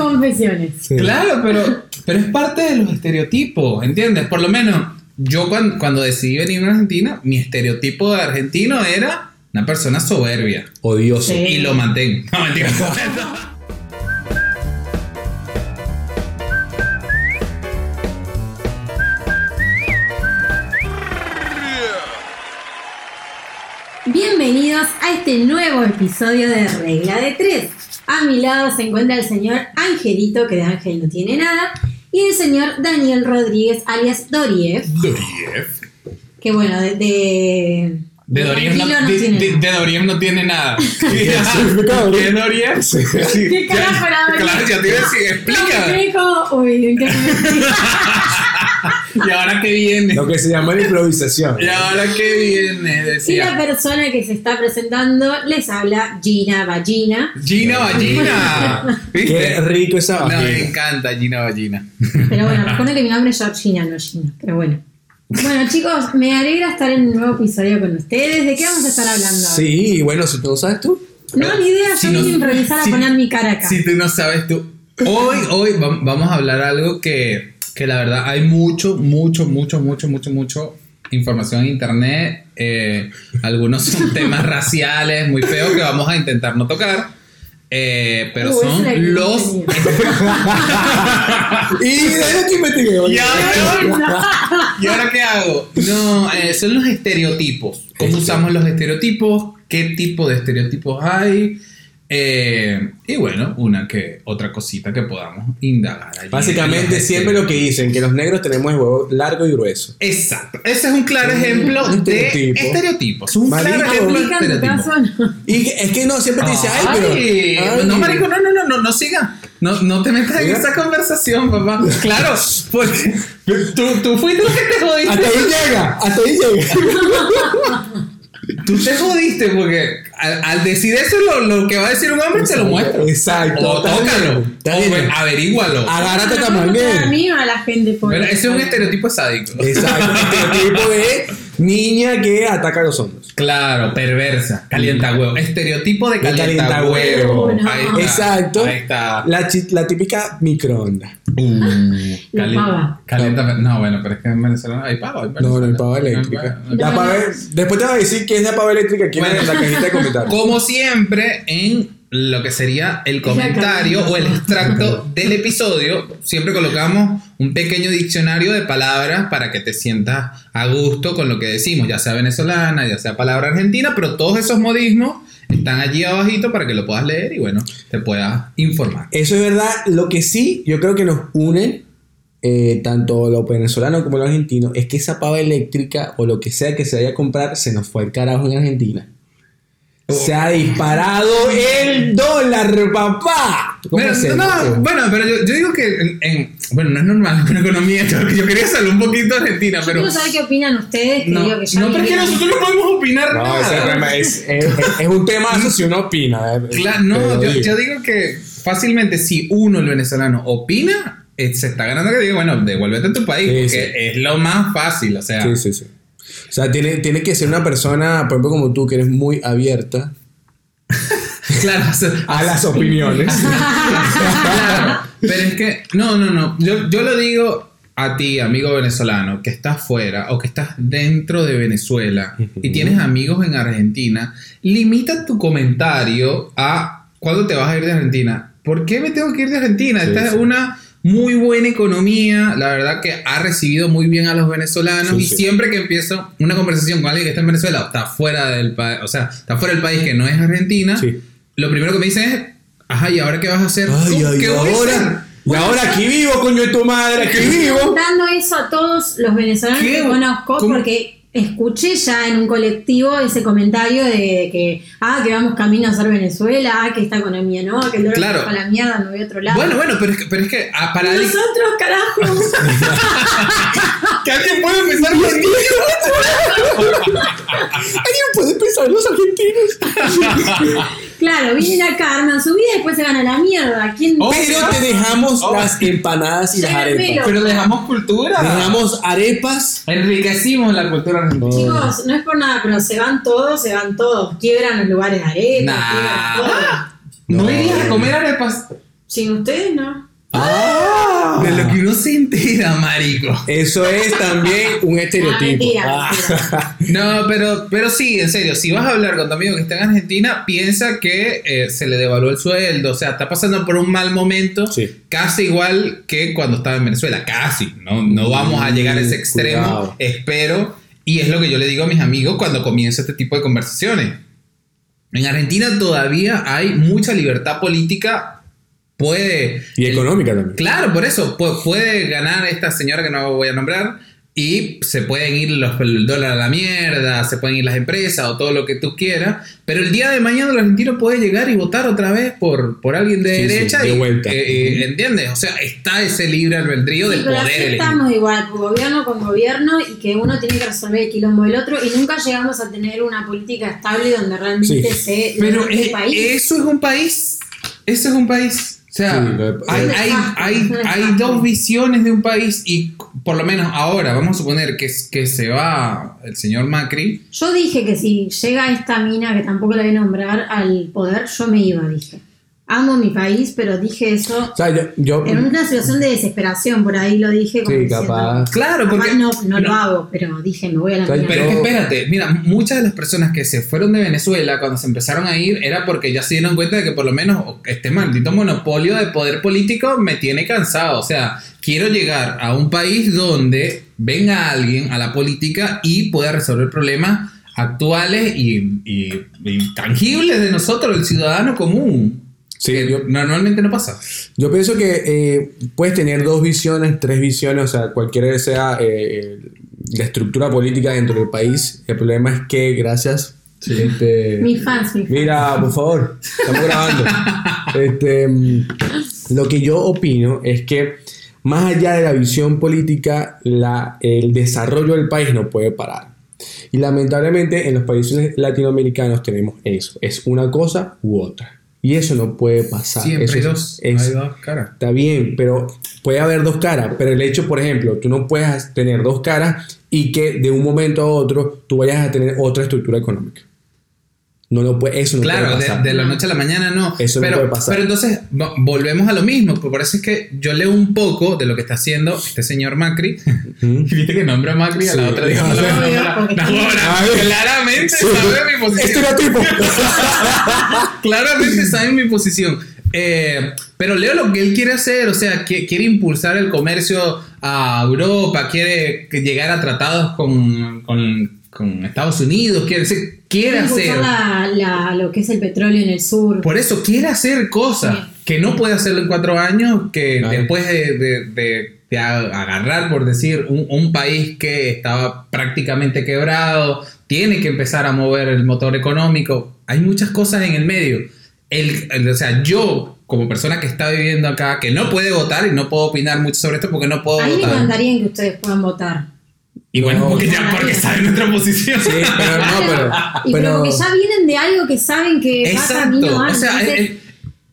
Confesiones. Sí. Claro, pero, pero es parte de los estereotipos, ¿entiendes? Por lo menos, yo cuando, cuando decidí venir a Argentina, mi estereotipo de argentino era una persona soberbia. Odioso. Sí. Y lo mantengo. No, mentira. Bienvenidos a este nuevo episodio de Regla de Tres. A mi lado se encuentra el señor Angelito, que de Ángel no tiene nada, y el señor Daniel Rodríguez, alias Doriev, que bueno, de... De, De Doriem no, no de, tiene de- nada. de Doriem no tiene nada. significa Doriem? ¿Qué Doriem? Sí. ¿Qué carajo era Doriem? Claro, ya te iba a decir, explica. como, uy, ¿en qué? ¿Y ahora qué viene? Lo que se llama la improvisación. ¿Y ahora qué viene? Y la Decía. persona que se está presentando les habla Gina Ballina. Gina Ballina. Qué rico esa No, me encanta Gina Ballina. Pero bueno, recuerden que mi nombre es Georgina, no Gina. Pero bueno. Bueno, chicos, me alegra estar en un nuevo episodio con ustedes. ¿De qué vamos a estar hablando? Sí, bueno, si tú no sabes tú. No, ni idea, Si yo no- vine a improvisar si- a poner mi cara acá. Si tú no sabes tú. Hoy, hoy vam- vamos a hablar algo que, que la verdad hay mucho, mucho, mucho, mucho, mucho, mucho información en internet. Eh, algunos son temas raciales muy feos que vamos a intentar no tocar. Eh, pero son los. Y de aquí me tiré. ¿Y ahora, ¿Y ahora qué hago? No, eh, son los estereotipos. ¿Cómo Este- usamos los estereotipos? ¿Qué tipo de estereotipos hay? Eh, y bueno, una que otra cosita que podamos indagar. allí en Básicamente siempre lo que dicen, que los negros tenemos el huevo largo y grueso. Exacto. Ese es un claro ejemplo Un de estereotipo. estereotipos. Un Marico. claro ejemplo de. Y es que no, siempre te dice, ay, pero... Ay, no, marico, no, no, no, no, no siga. No, no te metas en esa conversación, papá. Claro, porque tú, tú fuiste el que te jodiste. Hasta ahí llega, hasta ahí llega. Tú te jodiste porque al, al decir eso lo, lo que va a decir un hombre te lo muestra. Exacto. O tócalo. o averígualo. Agárrate No, también. no, no, A mí o a la gente por Pero ese es un estereotipo sádico. Exacto, estereotipo de niña que ataca a los hombres. Claro, perversa, calienta huevo. Estereotipo de De calienta huevo. calientahuevo. Ahí está. Exacto. Ahí está. La, típica cali- pava. Calienta, no, bueno, pero es que en Venezuela no hay pava. No, no hay pava eléctrica. No hay La pava. pava- después te va a decir que es la pava eléctrica aquí Bueno. en la cajita de comentarios. Como siempre, en lo que sería el comentario o el extracto del episodio, siempre colocamos un pequeño diccionario de palabras para que te sientas a gusto con lo que decimos, ya sea venezolana, ya sea palabra argentina, pero todos esos modismos están allí abajito para que lo puedas leer y bueno, te puedas informar. Eso es verdad. Lo que sí, yo creo que nos une, eh, tanto los venezolanos como los argentinos, es que esa pava eléctrica o lo que sea que se vaya a comprar se nos fue al carajo en Argentina. Se ha disparado el dólar, papá. ¿Cómo Bueno, se no, bueno, pero yo, yo digo que en, en- bueno, no es normal con economía, yo, yo quería salir un poquito argentina, Yo pero saber qué opinan ustedes, que no, digo que ya no, pero es que nosotros no podemos opinar No, nada. ese problema es, es, es un tema si uno opina. eh, Claro, no, yo, digo. yo digo que fácilmente si uno, el venezolano, opina, eh, se está ganando que diga, bueno, devuélvete a tu país, Sí, porque es lo más fácil, o sea. Sí, sí, sí. O sea, tiene, tiene que ser una persona, por ejemplo, como tú, que eres muy abierta Claro, a las opiniones. claro. Pero es que, no, no, no. Yo, yo lo digo a ti, amigo venezolano, que estás fuera o que estás dentro de Venezuela y tienes amigos en Argentina, limita tu comentario a cuándo te vas a ir de Argentina. ¿Por qué me tengo que ir de Argentina? Sí, Esta sí. es una muy buena economía, la verdad que ha recibido muy bien a los venezolanos Sí, y sí. siempre que empiezo una conversación con alguien que está en Venezuela o está fuera del país, o sea, está fuera del país que no es Argentina, Sí. lo primero que me dicen es, ajá, ¿y ahora qué vas a hacer? Ay, ay, ¿Qué voy a hacer? ahora. Y ahora aquí vivo, coño de tu madre, aquí Estoy vivo. preguntando eso a todos los venezolanos ¿Qué? que conozco ¿Cómo? porque escuché ya en un colectivo ese comentario de que, ah, que vamos camino a ser Venezuela, ah, que esta economía no, que el dólar Claro. la mierda, no voy a otro lado. Bueno, bueno, pero es que, pero es que ah, para alguien- Nosotros, carajo. que alguien puede empezar Alguien puede pensar en los argentinos. claro, vienen acá, arman su vida y después se van a la mierda. ¿Quién? Oh, Pero te dejamos Oh. las empanadas y las arepas. Pero dejamos cultura. Dejamos arepas. Enriquecimos la cultura argentina. Chicos, no es por nada, pero se van todos, se van todos. Quiebran los lugares de Nah. quiebran todo. ¿No, No. irías a comer arepas? Sin ustedes, no. ¡Ah! De lo que uno se entera, marico. Eso es también un estereotipo. mentira, Ah. No, pero, pero sí, en serio, si vas a hablar con tu amigo que está en Argentina, piensa que eh, se le devaluó el sueldo, o sea, está pasando por un mal momento, Sí. casi igual que cuando estaba en Venezuela, casi, no, no vamos a llegar a ese Mm, extremo, cuidado. espero, y es lo que yo le digo a mis amigos cuando comienza este tipo de conversaciones. En Argentina todavía hay mucha libertad política, puede... Y económica también. Claro, por eso pu- puede ganar esta señora que no voy a nombrar y se pueden ir los, el dólar a la mierda, se pueden ir las empresas o todo lo que tú quieras, pero el día de mañana el argentino puede llegar y votar otra vez por, por alguien de Sí, sí, derecha de y, vuelta. eh, eh, ¿entiendes? O sea, está ese libre albedrío Sí, del pero poder así estamos igual, gobierno con gobierno, y que uno tiene que resolver el quilombo del otro, y nunca llegamos a tener una política estable donde realmente Sí. se Pero país. eso es un país. Eso es un país. O sea, Sí, hay, hay, hay, hay dos visiones de un país y por lo menos ahora, vamos a suponer que, que se va el señor Macri. Yo dije que si llega esta mina, que tampoco la voy a nombrar, al poder, yo me iba, dije. Amo mi país, pero dije eso O sea, yo, yo- en una situación de desesperación, por ahí lo dije. como Sí, diciendo, capaz. Claro, porque. no, no lo hago, pero dije, me voy a la Pero- es que espérate, mira, muchas de las personas que se fueron de Venezuela cuando se empezaron a ir era porque ya se dieron cuenta de que por lo menos este maldito monopolio de poder político me tiene cansado. O sea, quiero llegar a un país donde venga alguien a la política y pueda resolver problemas actuales y, y- y tangibles de nosotros, el ciudadano común. Sí, que yo- normalmente no pasa. Yo pienso que eh, puedes tener dos visiones, tres visiones, o sea, cualquiera que sea eh, la estructura política dentro del país. El problema es que, gracias. este, Mis fans, mis fans. mira, por favor, estamos grabando. Este, lo que yo opino es que, más allá de la visión política, la, el desarrollo del país no puede parar. Y lamentablemente en los países latinoamericanos tenemos eso. Es una cosa u otra. Y eso no puede pasar. Siempre Eso hay dos, es- hay dos caras. Está bien, pero puede haber dos caras. Pero el hecho, por ejemplo, tú no puedes tener dos caras y que de un momento a otro tú vayas a tener otra estructura económica. No lo puede, eso no Claro, puede de, pasar. de la noche a la mañana no. Eso no puede pasar. Pero entonces vo- volvemos a lo mismo. Por eso es que yo leo un poco de lo que está haciendo este señor Macri. Y viste que nombra a Macri a la Sí. otra dijo, No, "No, no, claramente Sí. sabe mi posición. Estereotipo. claramente sabe mi posición. Eh, pero leo lo que él quiere hacer, o sea, que- quiere impulsar el comercio a Europa, quiere llegar a tratados con, con- con Estados Unidos, quiere, quiere Quieren hacer... la- la- lo que es el petróleo en el sur. Por eso quiere hacer cosas Sí. que no puede hacerlo en cuatro años, que Claro. después de, de- de- de agarrar, por decir, un, un país que estaba prácticamente quebrado, tiene que empezar a mover el motor económico. Hay muchas cosas en el medio. El, el- o sea, yo, como persona que está viviendo acá, que no puede votar y no puedo opinar mucho sobre esto porque no puedo A mí me votar. encantaría que ustedes puedan votar. Y bueno, No. porque ya porque saben nuestra posición. Sí, pero no, pero. Y pero pero que ya vienen de algo que saben que va Exacto. camino a. O sea, Entonces, el-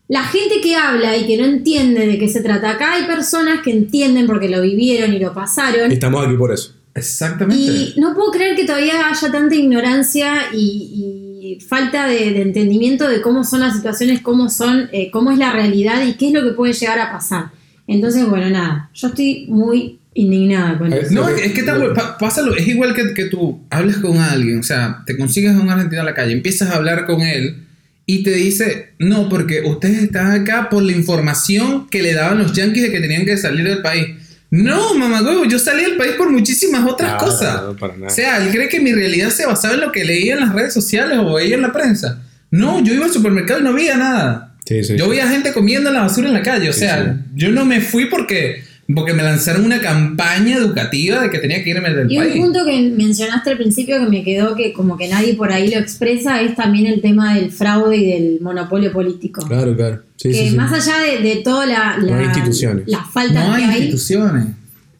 la gente que habla y que no entiende de qué se trata acá, hay personas que entienden porque lo vivieron y lo pasaron. estamos aquí por eso. exactamente. Y no puedo creer que todavía haya tanta ignorancia y, y falta de, de entendimiento de cómo son las situaciones, cómo son, eh, cómo es la realidad y qué es lo que puede llegar a pasar. Entonces, bueno, nada, yo estoy muy indignada con Eh, eso. No, Lo que- es que tal- pa- pásalo, es igual que, que tú hables con alguien, o sea, te consigues a un argentino en la calle, empiezas a hablar con él y te dice, no, porque ustedes están acá por la información que le daban los yanquis de que tenían que salir del país. No, mamá huevo, yo salí del país por muchísimas otras No, cosas. no, para nada. O sea, él cree que mi realidad se basaba en lo que leía en las redes sociales o veía en la prensa. No, yo iba al supermercado y no veía nada. Sí, sí, Yo sí. veía gente comiendo la basura en la calle. O Sí, sea, sí. yo no me fui porque, porque me lanzaron una campaña educativa de que tenía que irme del Y un país. punto que mencionaste al principio que me quedó que como que nadie por ahí lo expresa es también el tema del fraude y del monopolio político. Claro, claro. Sí, que sí, sí. más allá de, de toda la, No la- hay instituciones. las faltas no hay que hay, instituciones.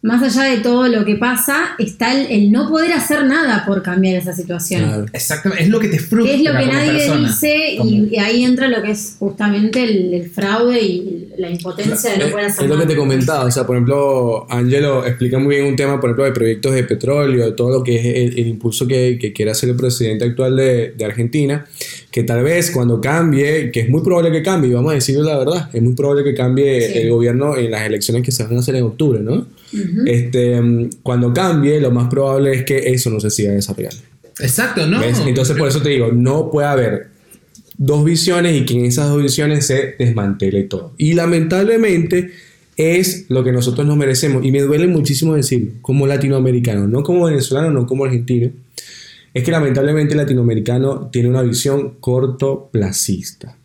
Más allá de todo lo que pasa, está el, el no poder hacer nada por cambiar esa situación. Claro. Exactamente, es lo que te frustra. Que es lo que nadie persona. dice Como- y, y ahí entra lo que es justamente el, el fraude y la impotencia de no poder hacer es lo que nada. te comentaba, o sea, por ejemplo, Angelo explica muy bien un tema, por ejemplo, de proyectos de petróleo, todo lo que es el, el impulso que, que quiere hacer el presidente actual de, de Argentina, que tal vez cuando cambie, que es muy probable que cambie, y vamos a decirlo la verdad, es muy probable que cambie Sí. el gobierno en las elecciones que se van a hacer en octubre, ¿no? Este, mm, cuando cambie, lo más probable es que eso no se siga desarrollando. Exacto, ¿no? ¿Ves? Entonces, por eso te digo, no puede haber dos visiones y que en esas dos visiones se desmantele todo. Y lamentablemente es lo que nosotros nos merecemos. Y me duele muchísimo decirlo, como latinoamericano, no como venezolano, no como argentino. Es que lamentablemente el latinoamericano tiene una visión cortoplacista.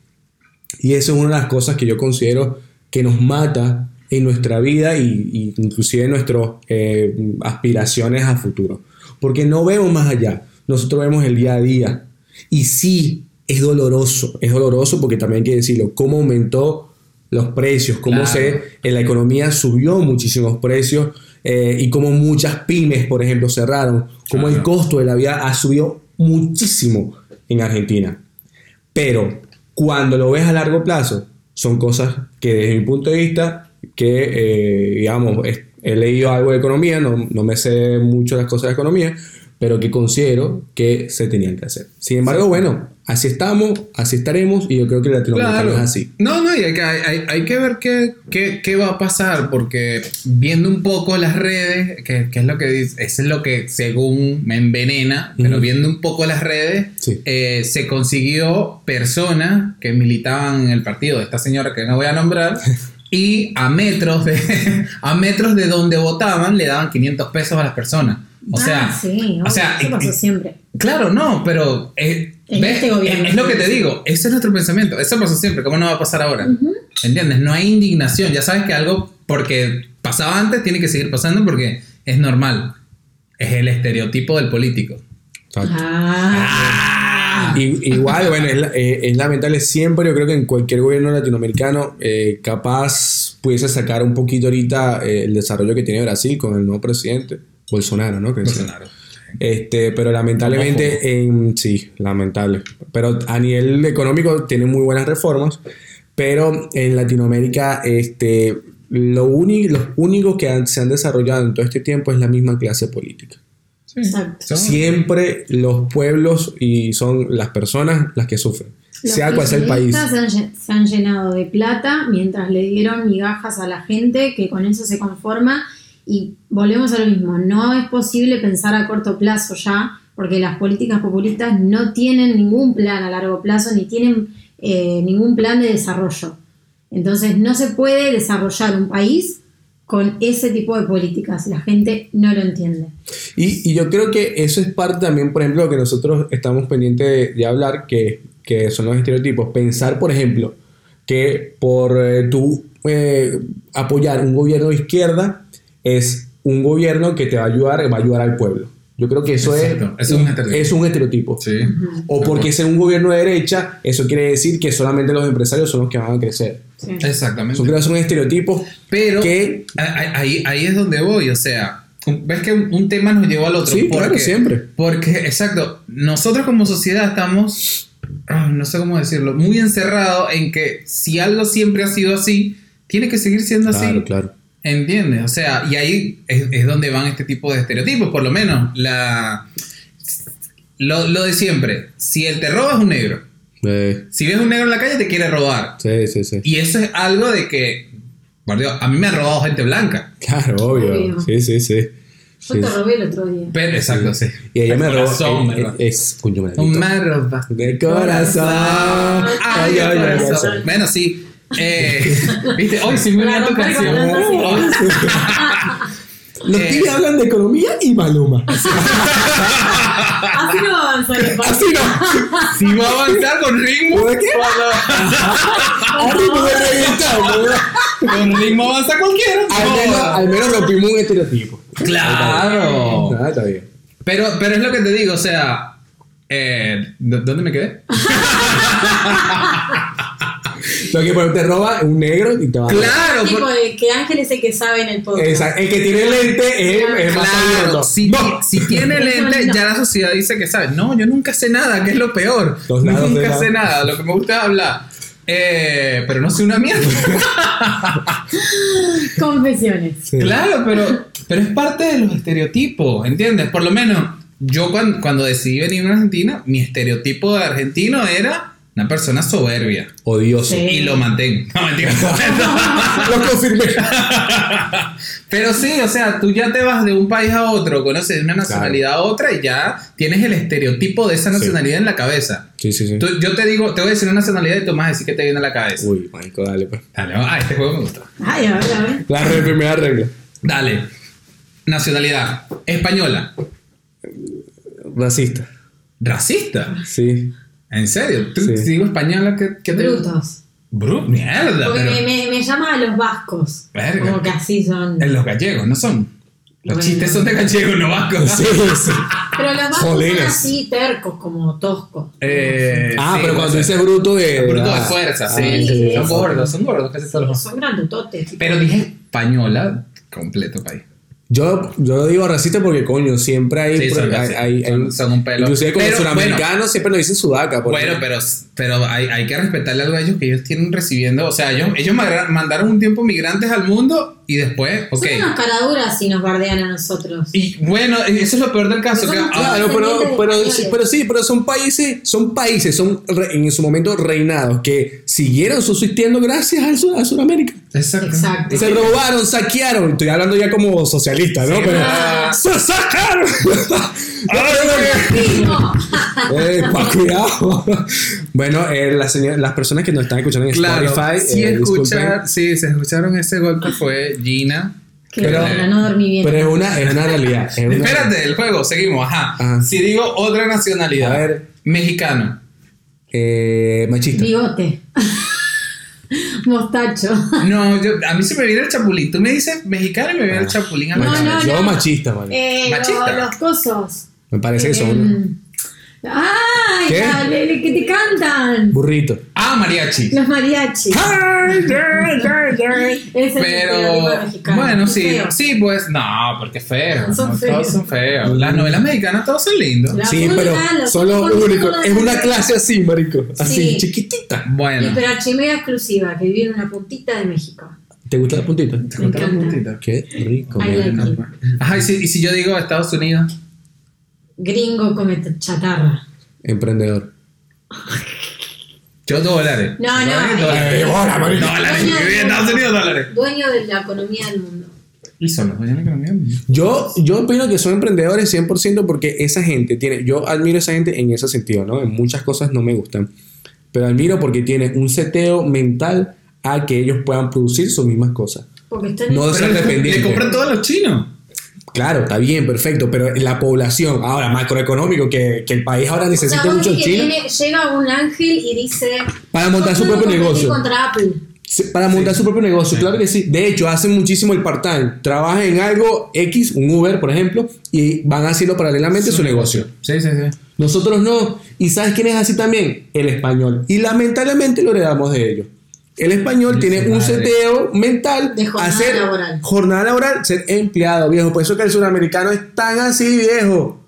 Y eso es una de las cosas que yo considero que nos mata en nuestra vida y inclusive en nuestras eh, aspiraciones a futuro. Porque no vemos más allá, nosotros vemos el día a día. Y sí, es doloroso, es doloroso porque también hay que decirlo, cómo aumentó los precios, cómo Claro. se, en la economía subió muchísimos precios eh, y cómo muchas pymes, por ejemplo, cerraron, cómo el costo de la vida ha subido muchísimo en Argentina. Pero cuando lo ves a largo plazo, son cosas que desde mi punto de vista, que eh, digamos, he leído algo de economía, no, no me sé mucho las cosas de economía, pero que considero que se tenían que hacer. Sin embargo, bueno, así estamos, así estaremos y yo creo que el latinoamericano Claro. es así. No, no, y hay que, hay, hay que ver qué, qué, qué va a pasar, porque viendo un poco las redes, que, que es lo que dice, es lo que según me envenena, pero Ujú. viendo un poco las redes, Sí. eh, se consiguió personas que militaban en el partido de esta señora que no voy a nombrar. Y a metros de a metros de donde votaban le daban 500 pesos a las personas. O sea, Ah, o sea, eso pasó siempre. Claro, no, pero eh, ¿ves? este gobierno. Es, es lo que te digo, ese es nuestro pensamiento, eso pasó siempre, ¿cómo no va a pasar ahora? ¿Entiendes? No hay indignación, ya sabes que algo porque pasaba antes tiene que seguir pasando porque es normal, es el estereotipo del político. Ah. Y- igual, bueno, es, eh, es lamentable siempre, yo creo que en cualquier gobierno latinoamericano eh, capaz pudiese sacar un poquito ahorita eh, el desarrollo que tiene Brasil con el nuevo presidente, Bolsonaro, ¿no? Que. Bolsonaro. Este, pero lamentablemente, en, sí, lamentable. Pero a nivel económico tiene muy buenas reformas, pero en Latinoamérica, este, lo uni- los únicos que han- se han desarrollado en todo este tiempo es la misma clase política. Sí. Exacto. Son- Siempre los pueblos y son las personas las que sufren, Los sea cual sea el país. Se han, se han llenado de plata mientras le dieron migajas a la gente que con eso se conforma y volvemos a lo mismo, no es posible pensar a corto plazo ya porque las políticas populistas no tienen ningún plan a largo plazo ni tienen eh, ningún plan de desarrollo. Entonces no se puede desarrollar un país con ese tipo de políticas, la gente no lo entiende. Y, yo creo que eso es parte también, por ejemplo, lo que nosotros estamos pendientes de, de hablar, que, que son los estereotipos. Pensar, por ejemplo, que por eh, tú eh, apoyar un gobierno de izquierda es un gobierno que te va a ayudar, va a ayudar al pueblo. Yo creo que eso Exacto, es, es un estereotipo. es un estereotipo. Sí. O porque sea un gobierno de derecha, eso quiere decir que solamente los empresarios son los que van a crecer. Sí. Exactamente. Yo creo que son estereotipos Pero que... ahí, ahí- es donde voy, o sea, ves que un, tema nos llevó al otro. Sí, claro, siempre. Porque, exacto, nosotros como sociedad estamos, ah, no sé cómo decirlo, muy encerrados en que si algo siempre ha sido así, tiene que seguir siendo así. Claro, claro. ¿Entiendes? O sea, y ahí es, es donde van este tipo de estereotipos, por lo menos. La, lo, lo de siempre, si el te roba es un negro. Eh, Si ves un negro en la calle te quiere robar. sí, sí, sí. Y eso es algo de que, por Dios, a mí me han robado gente blanca. Claro, obvio. Obvio. Sí, sí, sí. Yo Sí, te robé el otro día. Pero, exacto, sí. Y ella El me robó. corazón, eh, eh, es, coño, me roba. De corazón. Ay, Ay, ay, ay, corazón. ay. Bueno, sí. Eh, Viste, hoy sí me La tu canción. Los Eh. tigres hablan de economía y Maluma. Así no va a avanzar el. Así no. Si va a avanzar con ritmo. ¿De qué? A ritmo de reggaetón. Con ritmo avanza cualquiera. Al menos, al menos rompimos un estereotipo. Claro. Ah, está bien. Pero, pero es lo que te digo, o sea. Eh, ¿dó- ¿Dónde me quedé? Lo que por te roba un negro y te va a Claro, tipo por- de que Ángel es el que sabe en el podcast. Esa- el que tiene lente es, es más Claro, abierto. si, No. si tiene lente, No. ya la sociedad dice que sabe. No, yo nunca sé nada, que es lo peor. Los lados de nunca la- sé nada, lo que me gusta es hablar. Eh, pero no sé una mierda. Confesiones. Sí. Claro, pero, pero es parte de los estereotipos, ¿entiendes? Por lo menos, yo cuando, cuando decidí venir a Argentina, mi estereotipo de argentino era una persona soberbia. Odioso. Sí. Y lo mantengo. No, mentira. Lo confirmé. Pero sí, o sea, tú ya te vas de un país a otro, conoces de una nacionalidad a otra y ya tienes el estereotipo de esa Sí. nacionalidad en la cabeza. Sí, sí, sí. Tú- yo te digo, te voy a decir una nacionalidad y tú me vas a decir que te viene a la cabeza. Uy, marico, dale, pues. Dale, ah, este juego me gusta. Ay, a ver, a ver. La re- primera regla. Dale. Nacionalidad. Española. Racista. Racista. Sí. ¿En serio? ¿Tú Sí. si digo española qué, qué te Brutos. Bru mierda, Porque pero me, me, me llama a los vascos. Verga. Como que así son. en los gallegos, ¿no son? Los Bueno. chistes son de gallegos, no vascos. Sí, sí. Pero los vascos son así tercos, como toscos. Eh, Ah, sí, pero cuando dices bruto de. Bruto de ah, fuerza, ah, sí. sí, son gordos, son gordos casi todos los Son grandutotes. tipo. Pero dije española, completo país. Yo, yo lo digo racista porque, coño, siempre hay. Sí, son, hay, hay- son- hay- son un pelo. Inclusive con Pero, los suramericanos siempre nos dicen sudaca. por Bueno, pero, pero hay, hay que respetarle algo a ellos que ellos tienen recibiendo. O sea, ellos, ellos mandaron un tiempo migrantes al mundo y después, ok. Son unas caraduras si nos bardean a nosotros. Y bueno, eso es lo peor del caso. Pero que Claro, pero, pero, sí, pero sí, pero son países, son países, son re- en su momento reinados que siguieron subsistiendo gracias al sur- a Sudamérica. Exacto. Exacto. Se robaron, saquearon. Estoy hablando ya como socialista, ¿no? Sí, pero ah. ¡Se sacaron! ¡Primo! Eh, pa' cuidado. Bueno, eh, las, señor- las personas que nos están escuchando en Claro, Spotify, sí, eh, se escucharon ese golpe fue Gina. Que Pero- bueno, no dormí bien. pero es una, es una realidad. es una- Espérate, el juego, seguimos, ajá. Ajá. Si digo otra nacionalidad, A ver. mexicano. Eh, machista. Bigote. Mostacho. No, yo, a mí se me viene el chapulín. Tú me dices mexicano y me viene el chapulín a la No, no, Yo no. machista, man. Eh, Machista. lo- los cosos. Me parece que son Em, ¡Ay! ¿Qué? la- le- le- que te cantan. burritos. Ah, mariachi. Los mariachis. Ese es el Pero mexicano. bueno, sí, feo. sí, pues no, porque feo. Son no, feos. Todos son feos. Las novelas mexicanas todos son lindos. La Sí, pero son los únicos Es una clase así, marico. Así, Sí. chiquitita. Y Bueno. pero archimega exclusiva, que vive en una puntita de México. ¿Te gusta la puntita? ¿Te gusta la puntita? Qué rico, Ay, ay. Ajá, y si, y si yo digo Estados Unidos. Gringo come chatarra. Emprendedor. Yo dólares. No, no, Dólares. eh, hola, marico. Dólares. Dueño Viví en del Estados mundo. Unidos, dólares. Dueño de la economía del mundo. Y son los dueños de la economía. Yo, yo opino que son emprendedores 100% porque esa gente tiene, yo admiro a esa gente en ese sentido, ¿no? En muchas cosas no me gustan, pero admiro porque tiene un seteo mental a que ellos puedan producir sus mismas cosas. Porque están No en- ser Pero le, dependiente. le compran todos los chinos. Claro, está bien, perfecto, pero la población, ahora macroeconómico, que, que el país ahora O sea, necesita mucho que viene- llega un ángel y dice. para montar su "Yo puedo propio negocio. contra Apple. Sí, Para montar su propio negocio, claro que sí. De hecho, hacen muchísimo el part-time. Trabajan en algo X, un Uber, por ejemplo, y van haciendo paralelamente su, negocio. Sí, sí, sí. Nosotros no. ¿Y sabes quién es así también? El español. Y lamentablemente lo heredamos de ellos. El español tiene un seteo mental De jornada a ser laboral. jornada laboral, ser empleado, viejo. Por eso que el sudamericano es tan así, viejo.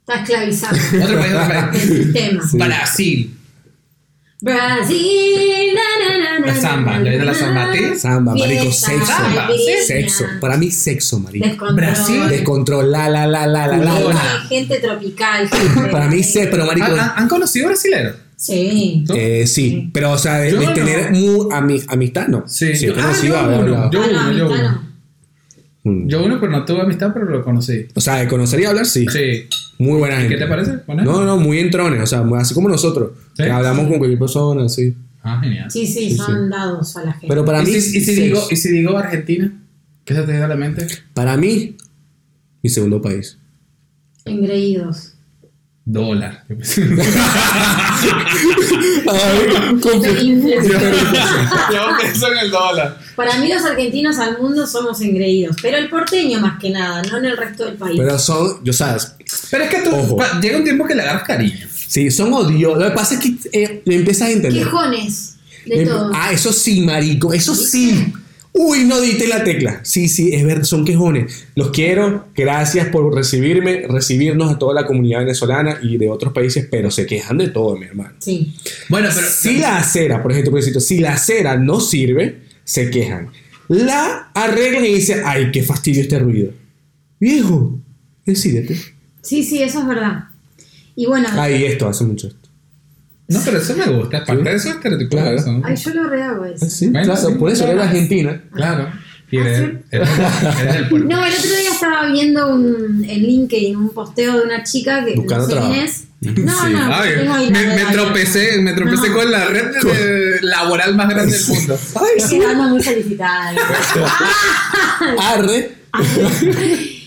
Está esclavizado. Otro país, el sistema. Brasil. Brasil. Na, na, na, La samba, na, ¿le ves de la samba a ti? Samba, marico, Fiesta, sexo. Samba, Sexo. Para mí, sexo, marico. Descontrol. Brasil. Descontrol, la, la, la, la, la, la, la. Gente tropical. gente- Para mí, sí, pero marico. ¿Han, han- han conocido brasileños? Sí. ¿no? Eh, sí, pero o sea, de, Yo de no. tener mu- ami- amistad, no. Sí. sí Ah, yo uno. Ah, no, uno, yo amistad uno. no. Mm. Yo uno, pero no tuve amistad, pero lo conocí. O sea, de conocer y hablar, sí. Sí. Muy buena ¿Y gente. qué te parece? ¿Buena? No, no, muy entrones, o sea, así como nosotros. ¿Sí? Que hablamos con cualquier persona, sí. Ah, genial. Sí, sí, Sí, son dados a la gente. Pero para ¿Y mí, si, y si digo, ¿Y si digo Argentina? ¿Qué se te viene a la mente? para mí, mi segundo país. Engreídos. Dólar. Ay, Yo pienso en el dólar. Para mí los argentinos al mundo somos engreídos, pero el porteño más que nada, no en el resto del país. Pero son, yo sabes, Pero es que tú, Ojo. pa- llega un tiempo que le agarras cariño. sí, son odiosos. Lo que pasa es que eh, lo empiezas a entender. Quejones de Em- todo. Ah, eso sí, marico, eso sí. Uy, no diste la tecla. Sí, sí, es verdad, son quejones. Los quiero, gracias por recibirme, recibirnos a toda la comunidad venezolana y de otros países, pero se quejan de todo, mi hermano. Sí. Bueno, pero. Si la acera, por ejemplo, por ejemplo, si la acera no sirve, se quejan. La arreglan y dicen, ay, qué fastidio este ruido. Viejo, decídete. Sí, sí, eso es verdad. Y bueno, Ah, y esto, hace mucho esto. No, pero eso me gusta. Es parte de esos estereotipos. Claro. eso. ay, yo lo rehago eso. Ah, Sí, Bueno, claro, sí. por eso era Argentina. Claro. Y ¿Ah, eres, sí? eres, eres del puerto. No, el otro día estaba viendo un, en LinkedIn un posteo de una chica que Buscando no sé quién es. No, Sí. no, Ay, tengo ahí la me, me tropecé, me tropecé No. con la red de- laboral más grande del mundo. Ay, Es sí. que ando muy felicitada. Arre.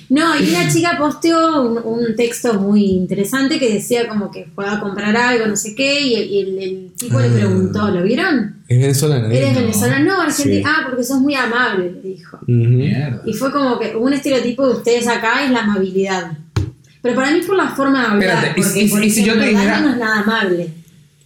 No, y una chica posteó un, un texto muy interesante que decía como que fue a comprar algo, no sé qué, y, y el, el tipo le Ah. preguntó, ¿lo vieron? Es venezolana. ¿Eres venezolano? No, argentino. Sí. Ah, porque sos muy amable, le dijo. Mierda. Y fue como que un estereotipo de ustedes acá es la amabilidad. Pero para mí es por la forma de hablar. Espérate, porque, por y si yo te ejemplo, dijera- Dani no es nada amable.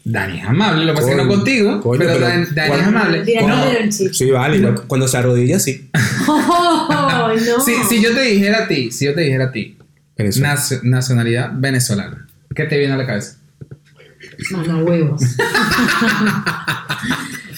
Dani es amable, lo que pasa es que no contigo, coño, pero, pero Dan- Dani es amable. No. Sí, vale. Cuando se arrodilla, sí. Oh, no. si, si yo te dijera a ti, si yo te dijera a ti, Venezuela. nacio- nacionalidad venezolana, ¿qué te viene a la cabeza? Mamá huevos.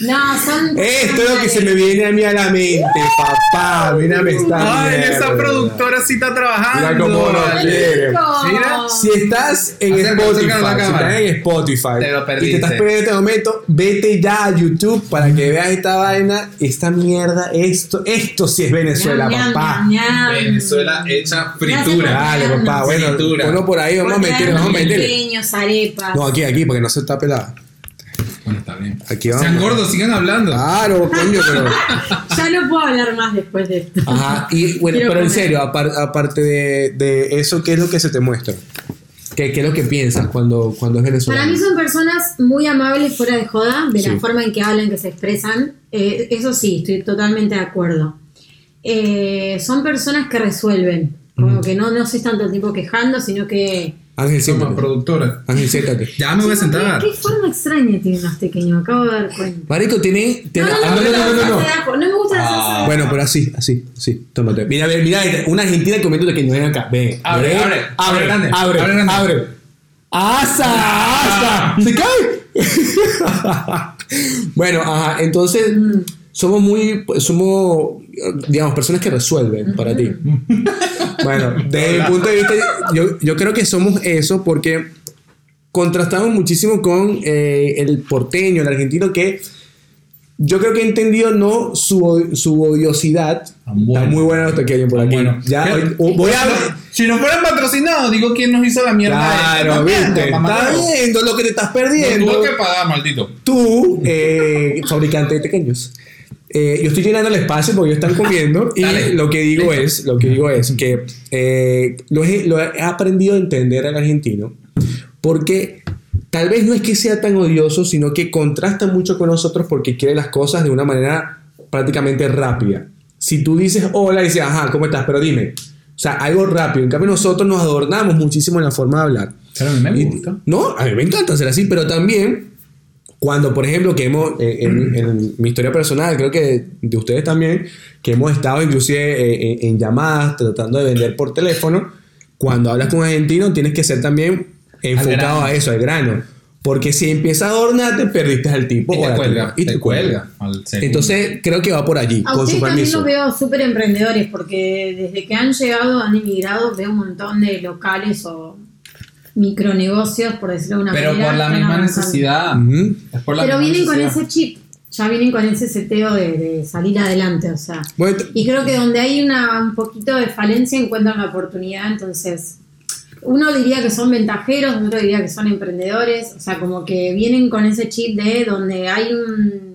no, son. Esto es lo que se me viene a mí a la mente, papá. Mírame esta Ay, mierda. esa productora sí está trabajando. Mira cómo lo quiere. Mira. Si estás en Spotify, si estás en Spotify Te lo y te estás perdiendo este momento, vete ya a YouTube para que veas esta vaina, esta mierda, esto, esto sí es Venezuela, Ñam, papá. ñam, ñam. Venezuela hecha fritura. Dale, papá, bueno, Fritura. bueno por ahí vamos a meterle, vamos a pequeños, arepas. No, aquí, aquí, porque no se está pelada. Bueno, está bien. Aquí vamos. Sean gordos, sigan hablando. Claro, coño, pero. Ya no puedo hablar más después de esto. Ajá, y bueno, Quiero pero en serio, apar- aparte de, de eso, ¿qué es lo que se te muestra? ¿Qué, qué es lo que piensas cuando, cuando es venezolano? Para mí son personas muy amables fuera de joda, de Sí. la forma en que hablan, que se expresan. Eh, eso sí, estoy totalmente de acuerdo. Eh, son personas que resuelven. Como que no, no se están todo el tiempo quejando, sino que... Ángel, siéntate. productora. Ángel, siéntate. Ya me voy a ¿Qué, sentar. qué forma extraña tiene un aztequeño? Acabo de dar cuenta. Marico, tiene. tiene- No, no, ah, no, no, no, no, no, no. me gusta la salsa ajo. Bueno, pero así, así, así. Tómate. Mira, mira, mira, una argentina comiendo pequeño. Ven acá, ven. Abre, ven. abre, abre, abre grande, abre, abre grande. abre. ¡Asa! ¡Asa! ¡Se cae! bueno, ajá, entonces somos muy, somos, digamos, personas que resuelven para ti. Bueno, desde mi punto de vista, yo, yo creo que somos eso porque contrastamos muchísimo con eh, el porteño, el argentino, que yo creo que he entendido no su, su odiosidad. Tan bueno. Está muy bueno los pequeños por Tan aquí. bueno. Ya, voy a. Si no fueran patrocinados, digo quién nos hizo la mierda. Claro, viste. Está viendo lo que te estás No perdiendo. tuvo que pagar, maldito. Tú, eh, fabricante de pequeños. Eh, yo estoy llenando el espacio porque ellos están comiendo y Dale. lo que digo Listo. es, lo que digo es que eh, lo, he, lo he aprendido a entender al argentino porque tal vez no es que sea tan odioso, sino que contrasta mucho con nosotros porque quiere las cosas de una manera prácticamente rápida. Si tú dices hola y dices, ajá, ¿cómo estás? Pero dime. O sea, algo rápido. En cambio, nosotros nos adornamos muchísimo en la forma de hablar. Pero a mí me Y- gusta. No, a mí me encanta ser así, pero también cuando, por ejemplo, que hemos, eh, en, en mi historia personal, creo que de ustedes también, que hemos estado inclusive eh, en, en llamadas tratando de vender por teléfono, cuando hablas con un argentino tienes que ser también enfocado a eso, al grano. Porque si empiezas a adornarte, perdiste al tipo. Y te cuelga. Y te cuelga. al segundo. Entonces, creo que va por allí, A con su ustedes también permiso. los veo súper emprendedores porque desde que han llegado, han emigrado, veo un montón de locales o micronegocios, por decirlo de una Pero manera. por la misma avanzando. necesidad. Por la Pero misma vienen con ese chip, ya vienen con ese seteo de, de salir adelante, o sea. Y creo que donde hay una, un poquito de falencia encuentran la oportunidad, entonces uno diría que son ventajeros, otro diría que son emprendedores, o sea, como que vienen con ese chip de donde hay un...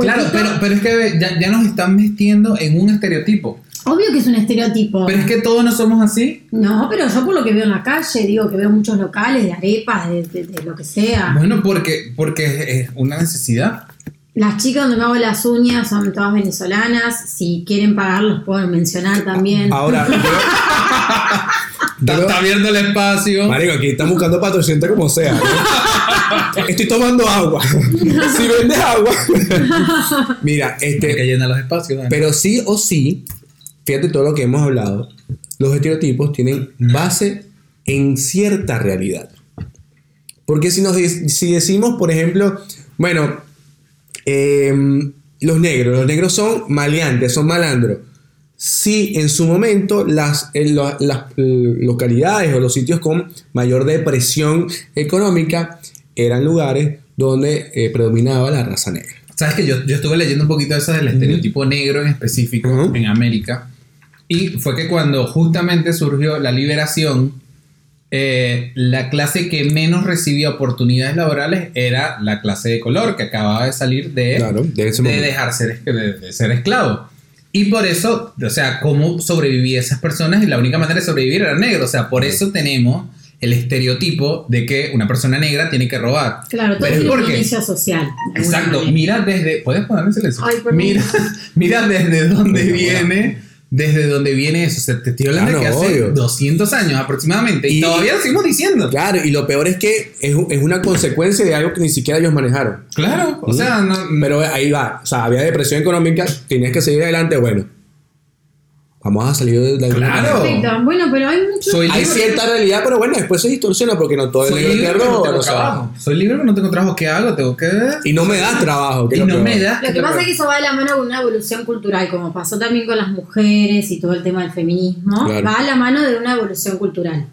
Claro, pero, pero es que ya, ya nos están metiendo en un estereotipo. Obvio que es un estereotipo. Pero es que todos no somos así. No, pero yo por lo que veo en la calle, digo que veo muchos locales de arepas, de, de- de lo que sea. Bueno, porque, porque es- una necesidad. Las chicas donde me hago las uñas son todas venezolanas. Si quieren pagar, los puedo mencionar también. ahora, yo- Está, está viendo el espacio. Marico, aquí están buscando patrocinante como sea. ¿no? Estoy tomando agua. si vendes agua. Mira, Hay que este, llenar los espacios. Dani. pero sí o sí, fíjate todo lo que hemos hablado, los estereotipos tienen base en cierta realidad. Porque si, nos, si decimos, por ejemplo, bueno, em, los negros, los negros son maleantes, son malandros. sí, en su momento, las, en las eh, localidades o los sitios con mayor depresión económica eran lugares donde eh, predominaba la raza negra. Sabes que yo, yo estuve leyendo un poquito eso del estereotipo negro en específico en América. Y fue que cuando justamente surgió la liberación, eh, la clase que menos recibía oportunidades laborales era la clase de color, que acababa de salir de, Claro, de de dejar ser, de, de ser esclavo. Y por eso, o sea, cómo sobrevivía esas personas y la única manera de sobrevivir era negro. O sea, por eso tenemos el estereotipo de que una persona negra tiene que robar. Claro, todo Pero tiene ¿por un qué? inicio social. Exacto, manera. mira desde. ¿Puedes ponerme silencio? Ay, mira, mira desde dónde Bueno, viene. Desde dónde viene eso. O sea, te estoy hablando de que hace obvio. 200 años aproximadamente. Y, Y- todavía lo seguimos diciendo. Claro, y lo peor es que es, es una consecuencia de algo que ni siquiera ellos manejaron. Claro, o sea, no, Pero ahí va, o sea, había depresión económica, tenías que seguir adelante, bueno, vamos a salir de la Claro. Perfecto. Bueno, pero hay muchos. soy Hay libre. cierta realidad, pero bueno, después se distorsiona porque no todo es libre, pero no perdón, tengo o sea, trabajo. Soy libre, pero no tengo trabajo. ¿Qué hago? Tengo que. y no me das trabajo. que Y no peor. me das. Lo que pasa es que eso va de la mano con una evolución cultural, como pasó también con las mujeres y todo el tema del feminismo, Claro. va a la mano de una evolución cultural.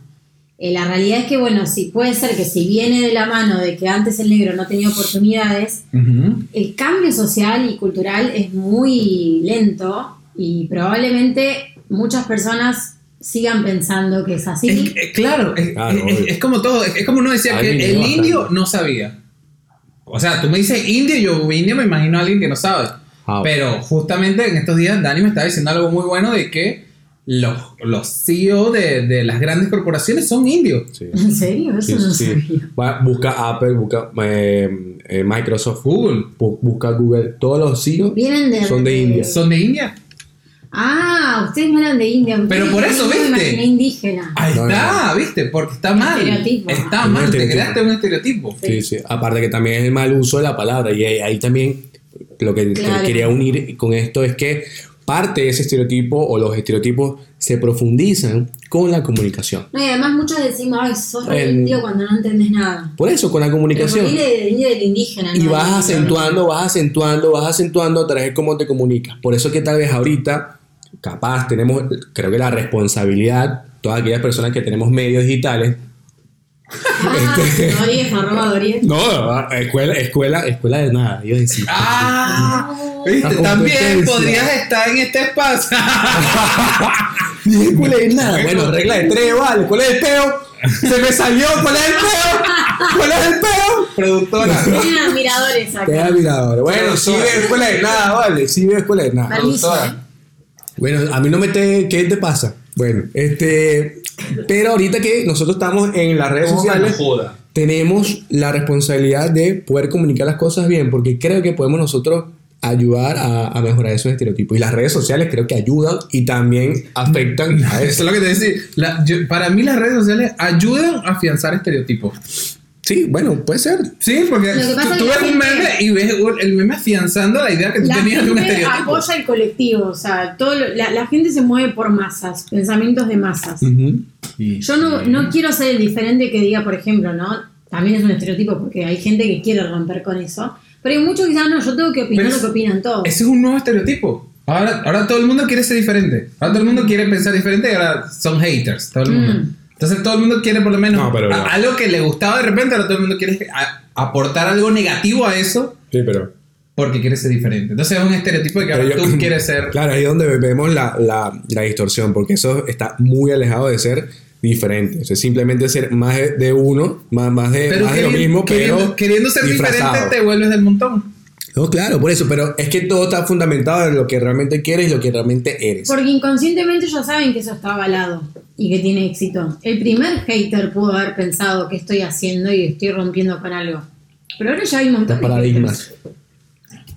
Eh, la realidad es que, bueno, sí puede ser que si viene de la mano de que antes el negro no tenía oportunidades, el cambio social y cultural es muy lento y probablemente muchas personas sigan pensando que es así. Es- es- claro, es, Claro, es- es- obvio. es como todo. Es, es como uno decía que el indio no sabía. O sea, tú me dices indio, yo indio me imagino a alguien que no sabe. Ah, Pero justamente en estos días Dani me estaba diciendo algo muy bueno de que los, los CEO de, de las grandes corporaciones son indios. Sí. ¿En serio? Eso Sí, no sí. sabía. Va, busca Apple, busca eh, eh, Microsoft, Google. bu- busca Google. Todos los CEOs Vienen de... son de India. ¿Son de India? Ah, ustedes no eran de India. Pero por eso, me ¿viste? imaginé indígena. Ahí No, está, ¿viste? Porque está mal. Estereotipo. Está Es un mal, te estereotipo. creaste un estereotipo. Sí, sí. Aparte que también es el mal uso de la palabra. Y ahí, ahí también lo que, Claro. quería unir con esto es que parte de ese estereotipo o los estereotipos se profundizan con la comunicación. No, y además muchos decimos, ay, sos re El- indio cuando no entendés nada. Por eso, con la comunicación. viene del indígena. Y ¿no? vas acentuando, vas acentuando, vas acentuando a través de cómo te comunicas. Por eso es que tal vez ahorita, capaz, tenemos, creo que la responsabilidad, todas aquellas personas que tenemos medios digitales. Ah, Este- arroba Dories. No, escuela, escuela, escuela de nada, yo decía. Ah, También podrías estar en este espacio. Escuela de nada. Bueno, regla de tres, vale. ¿Cuál es el peo? Se me salió, ¿cuál es el peo? ¿Cuál es el peo? Productora. Tienen admiradores acá. Te da mirador. Bueno, sí veo escuela de nada, vale. Sí veo escuela de nada. Productora. Bueno, a mí no me te... ¿Qué te pasa? Bueno, este... Pero ahorita que nosotros estamos en las redes sociales, joda. tenemos la responsabilidad de poder comunicar las cosas bien, porque creo que podemos nosotros ayudar a, a mejorar esos estereotipos. Y las redes sociales creo que ayudan y también afectan a Eso eso. es lo que te decía. La- yo- para mí las redes sociales ayudan a afianzar estereotipos. Sí, bueno, puede ser. Sí, porque tú, es tú ves un meme y ves el meme afianzando la idea que tú La tenías de un estereotipo. apoya el colectivo, o sea, todo lo- la, la gente se mueve por masas, pensamientos de masas. Yo no, no quiero ser el diferente que diga, por ejemplo, ¿no? También es un estereotipo porque hay gente que quiere romper con eso. Pero hay muchos que dicen, "Ah, no, yo tengo que opinar Pero lo que opinan todos. Ese es un nuevo estereotipo. Ahora, ahora todo el mundo quiere ser diferente. Ahora todo el mundo quiere pensar diferente y ahora son haters. Todo el mundo. Mm. Entonces todo el mundo quiere por lo menos No, pero a- no. algo que le gustaba de repente. Ahora todo el mundo quiere a- aportar algo negativo a eso Sí, pero... porque quiere ser diferente. Entonces es un estereotipo de que ahora yo- tú quieres ser. Claro, ahí es donde vemos la, la, la distorsión, porque eso está muy alejado de ser diferente. O sea, simplemente ser más de, uno, más, más de, más de lo mismo, queriendo, pero queriendo ser disfrazado. diferente te vuelves del montón. No, claro, por eso, pero es que todo está fundamentado en lo que realmente quieres y lo que realmente eres. Porque inconscientemente ya saben que eso está avalado y que tiene éxito. El primer hater pudo haber pensado que estoy haciendo y estoy rompiendo con algo. Pero ahora ya hay un montón Los de paradigmas.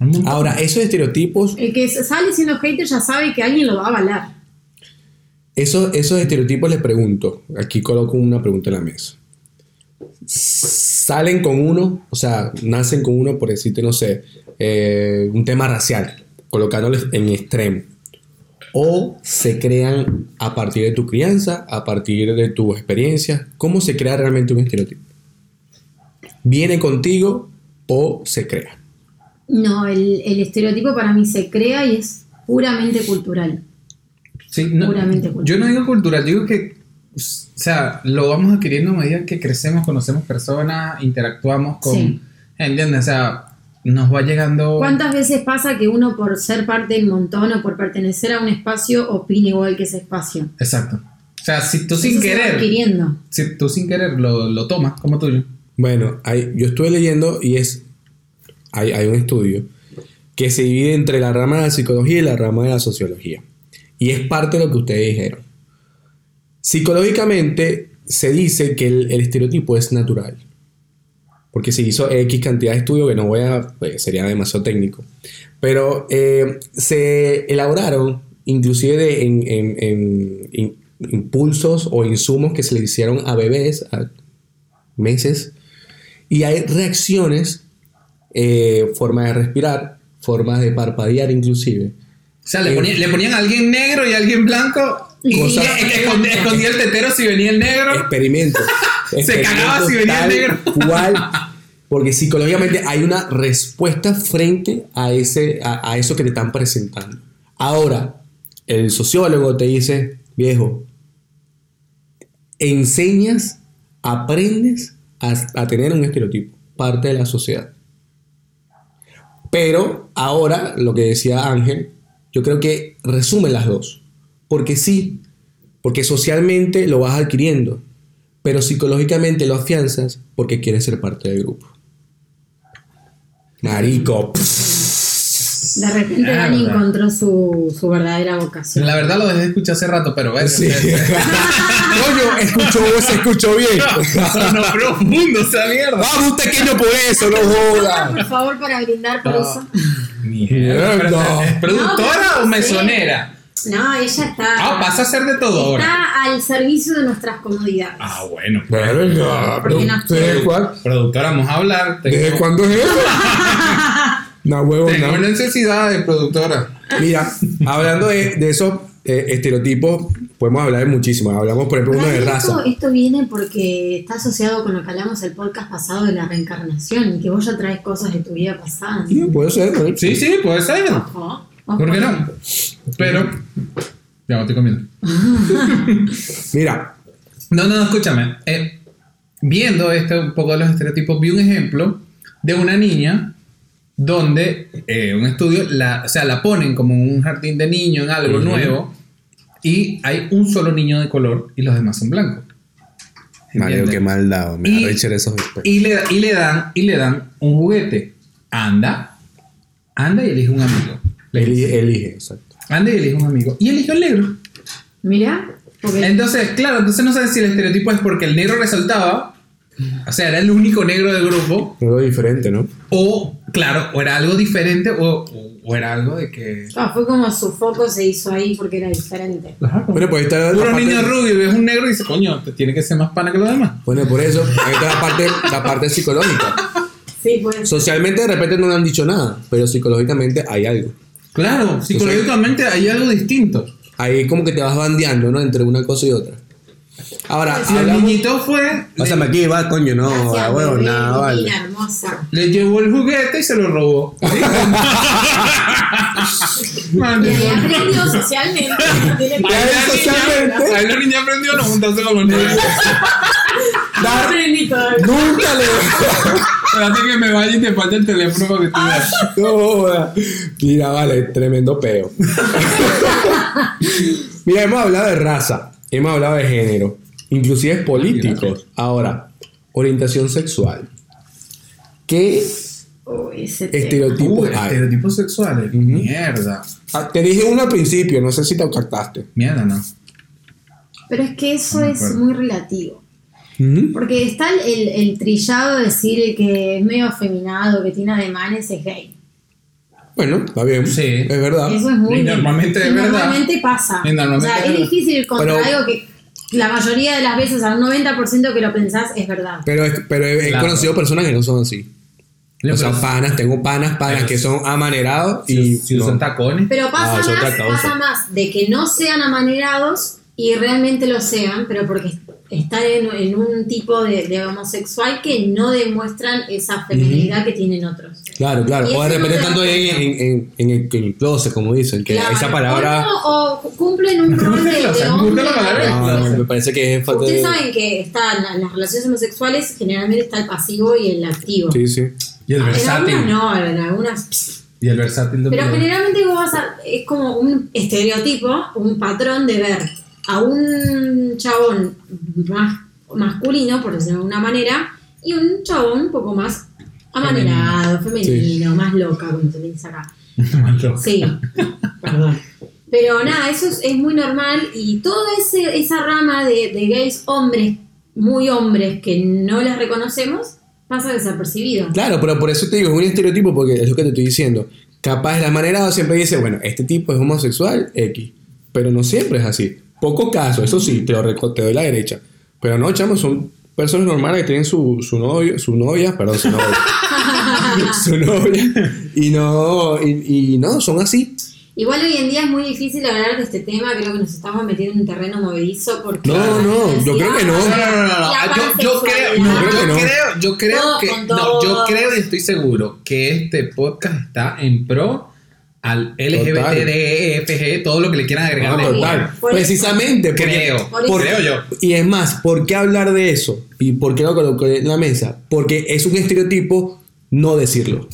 haters. Ahora, esos estereotipos, El que sale siendo hater ya sabe que alguien lo va a avalar. esos, esos estereotipos les pregunto, aquí coloco una pregunta en la mesa. Salen con uno, o sea, nacen con uno, por decirte, no sé, eh, un tema racial, colocándoles en extremo. O se crean a partir de tu crianza, a partir de tu experiencia. ¿Cómo se crea realmente un estereotipo? ¿Viene contigo o se crea? No, el, el estereotipo para mí se crea y es puramente cultural. Sí, no, Puramente cultural. Yo no digo cultural, digo que, o sea, lo vamos adquiriendo a medida que crecemos, conocemos personas, interactuamos con... Sí. ¿Entiendes? O sea, nos va llegando... ¿Cuántas veces pasa que uno por ser parte del montón o por pertenecer a un espacio opina igual que ese espacio? Exacto. O sea, si tú sin Eso va querer, adquiriendo. si tú sin querer lo, lo tomas como tuyo. Bueno, hay- yo estuve leyendo y es. Hay, hay un estudio que se divide entre la rama de la psicología y la rama de la sociología. Y es parte de lo que ustedes dijeron. Psicológicamente se dice que el, estereotipo es natural. Porque se hizo X cantidad de estudios que no voy a. pues, sería demasiado técnico. Pero eh, se elaboraron, inclusive en, impulsos o insumos que se le hicieron a bebés, a meses, y hay reacciones, eh, formas de respirar, formas de parpadear inclusive. O sea, le, le ponían a alguien negro y a alguien blanco. Cosas- y- escondía, escondía el tetero si venía el negro. Experimentos. Se cagaba si venía tal negro. cual, porque psicológicamente hay una respuesta frente a, ese, a, a eso que te están presentando. Ahora, el sociólogo te dice, viejo, enseñas, aprendes a, a tener un estereotipo, parte de la sociedad. Pero ahora, lo que decía Ángel, yo creo que resume las dos. Porque sí, porque socialmente lo vas adquiriendo, pero psicológicamente lo afianzas porque quieres ser parte del grupo. Marico. De repente Ah, Dani verdad. encontró su, su verdadera vocación. La verdad lo dejé de escuchar hace rato, pero verga, Sí. se- se- Coño, escuchó, se escuchó bien. no profundo esa mierda. Vamos, un pequeño por eso, no jodas. Por favor, para brindar por No. eso. Mierda. ¿Es productora No, o no mesonera? No, ella está. Ah, pasa a ser de todo ahora. Está al servicio de nuestras comodidades. Ah, bueno. Verga, pero Porque no- ¿desde cuál- Productora, vamos a hablar. Tengo, ¿Desde cuándo es eso? No, huevo, tengo no. necesidad de productora. Mira, hablando de, de esos eh, estereotipos, podemos hablar de muchísimos. Hablamos, por ejemplo, uno de esto, raza. esto viene porque está asociado con lo que hablamos el podcast pasado de la reencarnación y que vos ya traes cosas de tu vida pasada. Sí, puede ser. Sí, sí, puede ser. Ojo. ¿Por qué no? Pero. Ya estoy comiendo. Mira, No, no, no, escúchame. Eh, viendo este, un poco de los estereotipos, vi un ejemplo de una niña donde eh, un estudio, la, o sea, la ponen como en un jardín de niños, en algo nuevo, y hay un solo niño de color y los demás son blancos. Mario, qué mal dado. Me Y- esos después. Y le, y le dan y le dan un juguete. Anda, anda y elige un amigo. Elige, elige, exacto. anda y elige un amigo. Y eligió el negro. Mira, porque Entonces, claro, entonces no sé si el estereotipo es porque el negro resaltaba, o sea, era el único negro del grupo, Algo diferente, ¿no? o, claro, o era algo diferente, o, o- o era algo de que. ah, fue como su foco se hizo ahí porque era diferente. Bueno, pues ahí está la Puro parte- niño rubio ves un negro y dices, coño, te tiene que ser más pana que los demás. Bueno, por eso, ahí está la parte, la parte psicológica. Sí, pues. Socialmente de repente no le han dicho nada, pero psicológicamente hay algo. Claro, psicológicamente hay algo distinto. Ahí como que te vas bandeando, ¿no? Entre una cosa y otra. Ahora, Si el hablamos... niñito fue, Pásame aquí, va, coño, no, bueno, bebé, nada, vale. hermosa. le llevó el juguete y se lo robó. Y aprendió socialmente. no tiene socialmente. Ahí la niña aprendió a no juntarse con los negros. Dar-. Nunca le... Espérate que me vaya y te falte el teléfono para que tú veas. No. Mira, vale, tremendo peo. Mira, hemos hablado de raza, hemos hablado de género, inclusive políticos. Ahora, orientación sexual. ¿Qué Uy, ese tema. estereotipos Uh, hay? estereotipos sexuales. Mierda. Ah, Te dije uno al principio, no sé si te captaste. Mierda, no. Pero es que eso No es muy relativo. Porque está el, el, el trillado de decir el que es medio afeminado, que tiene ademanes, es gay. Bueno, está bien. Sí. Es verdad. Eso es muy. Y normalmente es y verdad. Normalmente pasa. Y normalmente o sea, es difícil encontrar Pero- algo que la mayoría de las veces, al 90% que lo pensás, es verdad. Pero, es- pero he, he Claro. conocido personas que no son así. O sea, panas, tengo panas, panas Pero que son amanerados si, y. si no. usan tacones. Pero pasa, Ah, otra más, pasa más de que no sean amanerados y realmente lo sean, pero porque están en, en un tipo de, de homosexual que no demuestran esa feminidad que tienen otros. Claro, claro. O de repente no te tanto en, en, en, en el, en closet, como dicen, que Claro. esa palabra. O, no, o cumplen un rol de, de hombre. Ah, me parece que es falta Ustedes de. saben que está, en las relaciones homosexuales generalmente está el pasivo y el activo. Sí, sí. Y el En versátil. algunas no, en algunas. Y el versátil de Pero generalmente vos vas a, es como un estereotipo, un patrón de ver a un chabón más masculino, por decirlo de alguna manera, y un chabón un poco más amanerado, femenino, más loca, como se le dice acá. Sí, perdón. Pero nada, eso es, es muy normal y toda ese, esa rama de, de gays hombres, muy hombres, que no les reconocemos, pasa desapercibido. Claro, pero por eso te digo, es un estereotipo porque es lo que te estoy diciendo. Capaz el amanerado siempre dice, bueno, este tipo es homosexual, X. Pero no siempre es así. Poco caso, eso sí, te, lo te doy la derecha. Pero no, chamo, son personas normales que tienen su, su novio, su novia, perdón, su novia. su novia. Y no, y, y no, son así. Igual hoy en día es muy difícil hablar de este tema, creo que nos estamos metiendo en un terreno movedizo porque... No, no, yo creo que no. No, no, no, no, Yo, yo creo, no, creo yo que no. creo, yo creo que, no, yo creo y estoy seguro que este podcast está en pro al LGBTDFG, todo lo que le quieran agregar. No, de- total. Por Precisamente. porque- Creo, Por eso- creo yo. Y es más, ¿por qué hablar de eso? ¿Y por qué lo coloqué en la mesa? Porque es un estereotipo no decirlo.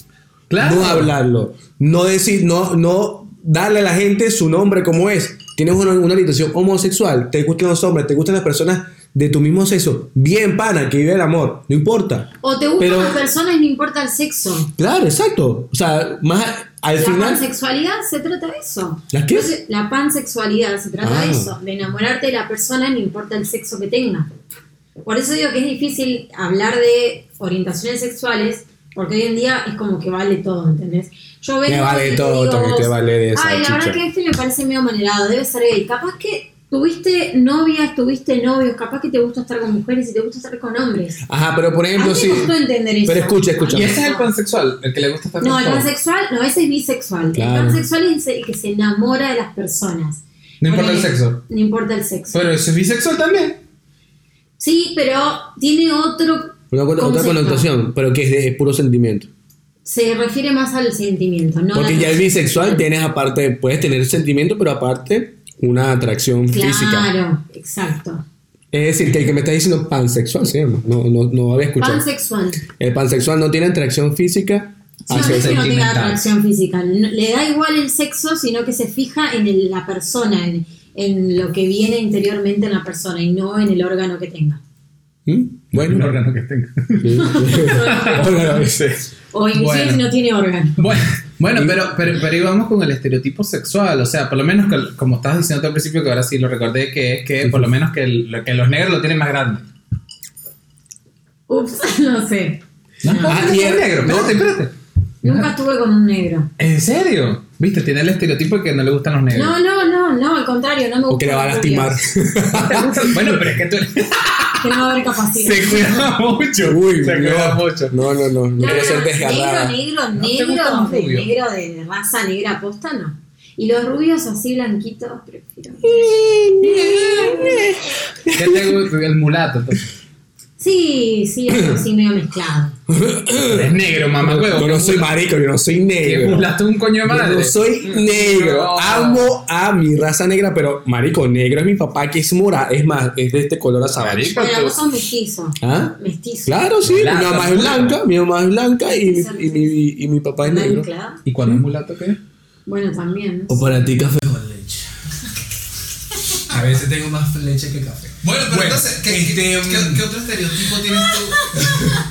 Claro. No hablarlo. No decir, no, no darle a la gente su nombre como es. Tienes una, una orientación homosexual, te gustan los hombres, te gustan las personas de tu mismo sexo. Bien, pana, que vive el amor. No importa. O te gustan Pero- las personas y no importa el sexo. Claro, exacto. O sea, más al la final. pansexualidad se trata de eso. ¿La qué? Entonces, la pansexualidad se trata Ah. de eso, de enamorarte de la persona no importa el sexo que tenga. Por eso digo que es difícil hablar de orientaciones sexuales, porque hoy en día es como que vale todo, ¿entendés? Yo vengo Me vale todo, digo, Toque, te vale de esa Ay, la verdad chicha". que este me parece medio manerado, debe ser gay. Capaz que tuviste novias, tuviste novios, capaz que te gusta estar con mujeres y te gusta estar con hombres. Ajá, pero por ejemplo, sí. entender eso. Pero escucha, escucha. Y ese es el pansexual, el que le gusta estar No, con el todo. pansexual, no, ese es bisexual. Claro. El pansexual es el que se enamora de las personas. No importa el sexo. No importa el sexo. Pero eso es bisexual también. sí, pero tiene otro. Una, otra connotación, pero que es de puro sentimiento. Se refiere más al sentimiento, ¿no? Porque ya el bisexual tienes aparte, puedes tener sentimiento, pero aparte una atracción física. Claro, exacto. Es decir, que el que me está diciendo pansexual, ¿sí? No, no, no, no había escuchado. Pansexual. el pansexual no tiene atracción física Sí, no es el que no tenga atracción física. no- le da igual el sexo, sino que se fija en el- la persona, en, en lo que viene interiormente en la persona y no en el órgano que tenga. ¿Mm? El Bueno. órgano que tenga. Sí. Órgano, sí. O inclusive Bueno. si no tiene órgano. Bueno, bueno pero, pero, pero íbamos con el estereotipo sexual, o sea, por lo menos que- como estabas diciendo tú al principio, que ahora sí lo recordé, que es que por lo menos que, el- que los negros lo tienen más grande. Ups, no sé. No, Ah, y el- negro, espérate, espérate. Nunca estuve con un negro. ¿En serio? ¿Viste? Tiene el estereotipo de que no le gustan los negros. No, no, no, no, al contrario, no me gusta. O que le va a lastimar. bueno, pero es que tú Que no va a haber capacidad. se cuida mucho. Uy, se cuida mucho. no, no, no, no quiero ser desgarrada. negro, ¿No te negro, negro, de, negro de raza negra posta, no. Y los rubios así blanquitos, prefiero. ¿Qué te gusta? El mulato. entonces. Sí, sí, algo así medio mezclado. Es negro, mamá huevo. Yo no soy marico, yo no soy negro. es un coño de Yo madre. no soy negro. No. Amo a mi raza negra, pero marico, negro es mi papá que es mora. Es más, es de este color azabache. Tú- vos sos mestizo. ¿Ah? Mestizo. Claro, sí. Blanca, mi mamá es blanca, mi mamá es blanca y, mi- y, mi, y mi papá es ¿Una negro. ¿Y cuando es mulato qué? Bueno, también. O para ti café. con leche. A veces tengo más leche que café. Bueno, pero entonces, ¿qué, este, qué- mm, qué- qué otro estereotipo tienes tú?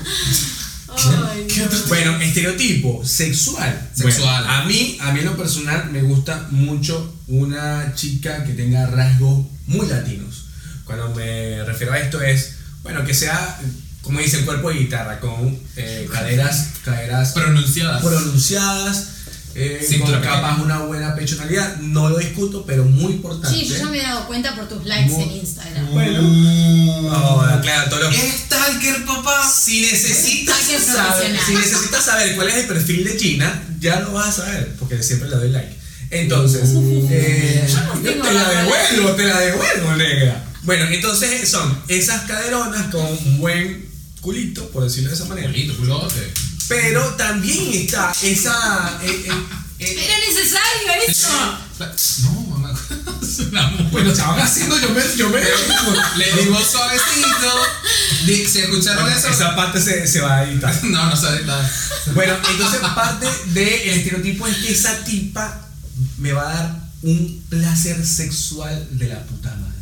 ¿Qué otro- Bueno, estereotipo sexual. Sexual. Bueno, a mí, a mí en lo personal me gusta mucho una chica que tenga rasgos muy latinos. Cuando me refiero a esto es, bueno, que sea, como dice, el cuerpo de guitarra, con eh, caderas, caderas Pronunciadas. pronunciadas, eh, Cintura con capaz pequeña. una buena pechonalidad. No lo discuto, pero muy importante. Sí, yo ya me he dado cuenta por tus likes Muy- en Instagram. Bueno. Oh, claro, todos los- Stalker, papá. Si necesitas, saber, si necesitas saber cuál es el perfil de China, ya lo vas a saber, porque siempre le doy like. Entonces, eh, Yo te la devuelvo, te la devuelvo, negra. Bueno, entonces son esas caderonas con un buen culito, por decirlo de esa manera. Bonito, culote. Pero también está esa. eh, eh, eh, Era necesario eso. No, mamá. Es una mujer. bueno, estaban haciendo, yo me. Yo me Le digo suavecito. ¿Se escucharon Bueno, eso? esa parte se, se va a editar. No, no sabe nada. Bueno, entonces parte del estereotipo es que esa tipa me va a dar un placer sexual de la puta madre.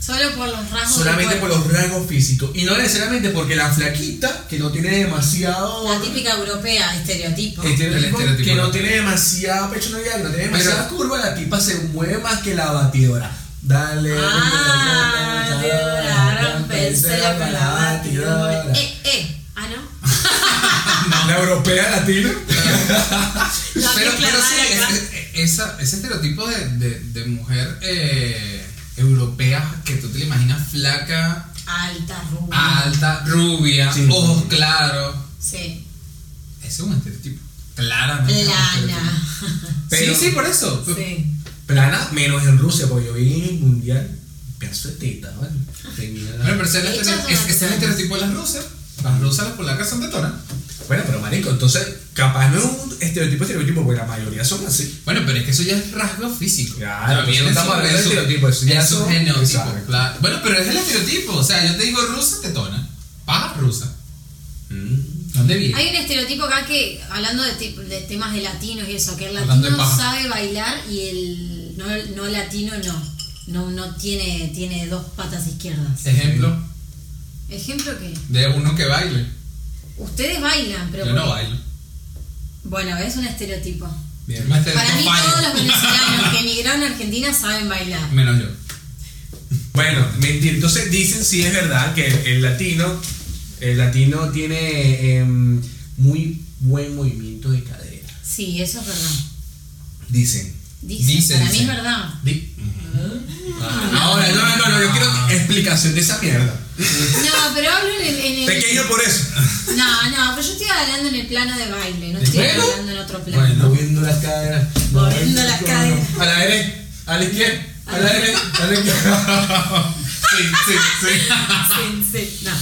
Solo por los rasgos. Solamente por los rasgos físicos. Y no necesariamente porque la flaquita, que no tiene demasiado. La típica europea, estereotipo. estereotipo, El estereotipo que no europeo. tiene demasiada pechonalidad, que no tiene demasiada Pero- curva, la tipa se mueve más que la batidora. Dale. Ah, batidora, rompe el celo con la batidora. Eh, eh. Ah, ¿no? La europea latina. La pero, pero sí, ese, esa- ese estereotipo de, de, de mujer eh, europea que tú te la imaginas flaca, Alta, rubia. alta, rubia, Sí. ojos claros. Sí. Ese es un estereotipo. Claramente. Plana. Pero- sí, sí, por eso. Sí. Plana, menos en Rusia, porque yo vi en el mundial. Pedazo de teta, ¿vale? Tenía la- Bueno, pero ese es, el estereotipo de las rusas. Las rusas, las polacas son de tona. Bueno, pero marico, entonces, capaz no es un estereotipo estereotipo, porque la mayoría son así. Bueno, pero es que eso ya es rasgo físico. Claro, viene no estamos su- hablando de su- estereotipo, eso ya es su son- genotipo, exacto. claro. Bueno, pero es el estereotipo. O sea, yo te digo rusa, tetona. Paja rusa. ¿Dónde viene? Hay un estereotipo acá que, hablando de, tip- de temas de latinos y eso, que el Hablando de latino paja. sabe bailar y el no, no latino no. No, no tiene, tiene dos patas izquierdas. Ejemplo ¿Ejemplo qué? de uno que baile. Ustedes bailan, pero. Yo no bailo. Bueno, es un estereotipo. Bien. Para mí, fallo. todos los venezolanos que emigraron a Argentina saben bailar. Menos yo. Bueno, mentir. Entonces dicen sí es verdad que el, el latino, el latino tiene em, muy buen movimiento de cadera. Sí, eso es verdad. Dicen. Dicen, Dicen, para mí es verdad. Di- Ahora, no, no, no, yo quiero explicación de esa mierda. No, pero hablo en el. en el- Pequeño por eso. No, no, pero yo estoy hablando en el plano de baile, no estoy Bueno. hablando en otro plano. Bueno. Moviendo las caderas. Moviendo las caderas. A la derecha, a la izquierda, a la derecha, a la izquierda. Sí, sí, sí. Sí, sí, no.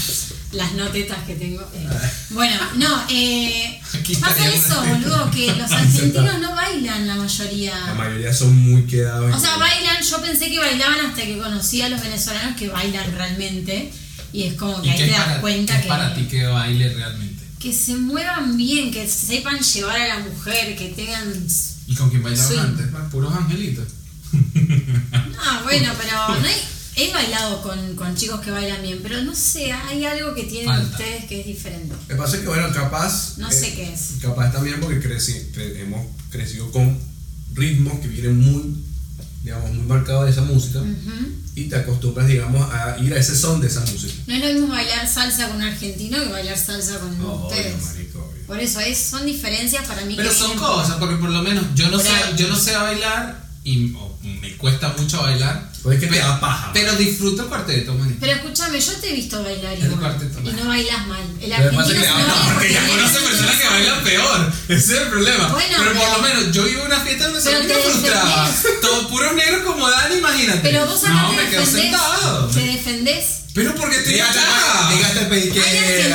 Las notetas que tengo. eh. Bueno, no, eh, pasa eso, boludo, que los argentinos no bailan la mayoría. La mayoría son muy quedados. O sea, bailan, yo pensé que bailaban hasta que conocí a los venezolanos que bailan realmente. Y es como que ¿Y ahí te das para, cuenta es que, para ti que baile realmente? que se muevan bien, que sepan llevar a la mujer, que tengan. ¿Y con quién bailabas Sí. antes? Puros angelitos. Ah, bueno, pero no hay. He bailado con, con chicos que bailan bien, pero no sé, hay algo que tienen Falta. ustedes que es diferente. Lo que pasa es que, bueno, capaz. No eh, sé qué es. Capaz también porque creci- cre- hemos crecido con ritmos que vienen muy, digamos, muy marcados de esa música. Y te acostumbras, digamos, a ir a ese son de esa música. No es lo mismo bailar salsa con un argentino que bailar salsa con Obvio, ustedes. marico, obvio. Por eso es, son diferencias para mí Pero que son cosas, porque por lo menos yo no sé, yo no sé bailar y me cuesta mucho bailar. Pues es que te pero, da paja, Pero disfruto el cuarteto, manito. Pero escúchame, yo te he visto bailar El igual. cuarteto, Y no. bailas mal. El que argentino es que- se no, baila Porque ya tiene personas que bailan peor. Ese es el problema. Bueno, pero, por pero- lo menos yo iba a una fiesta donde Pero se me te frustraba. defendés. Todo puros negros como Dani, imagínate. Pero vos acá no, te me quedo sentado. Te defendés. Pero porque estoy Llegaste acá. llegaste Hay pediquero.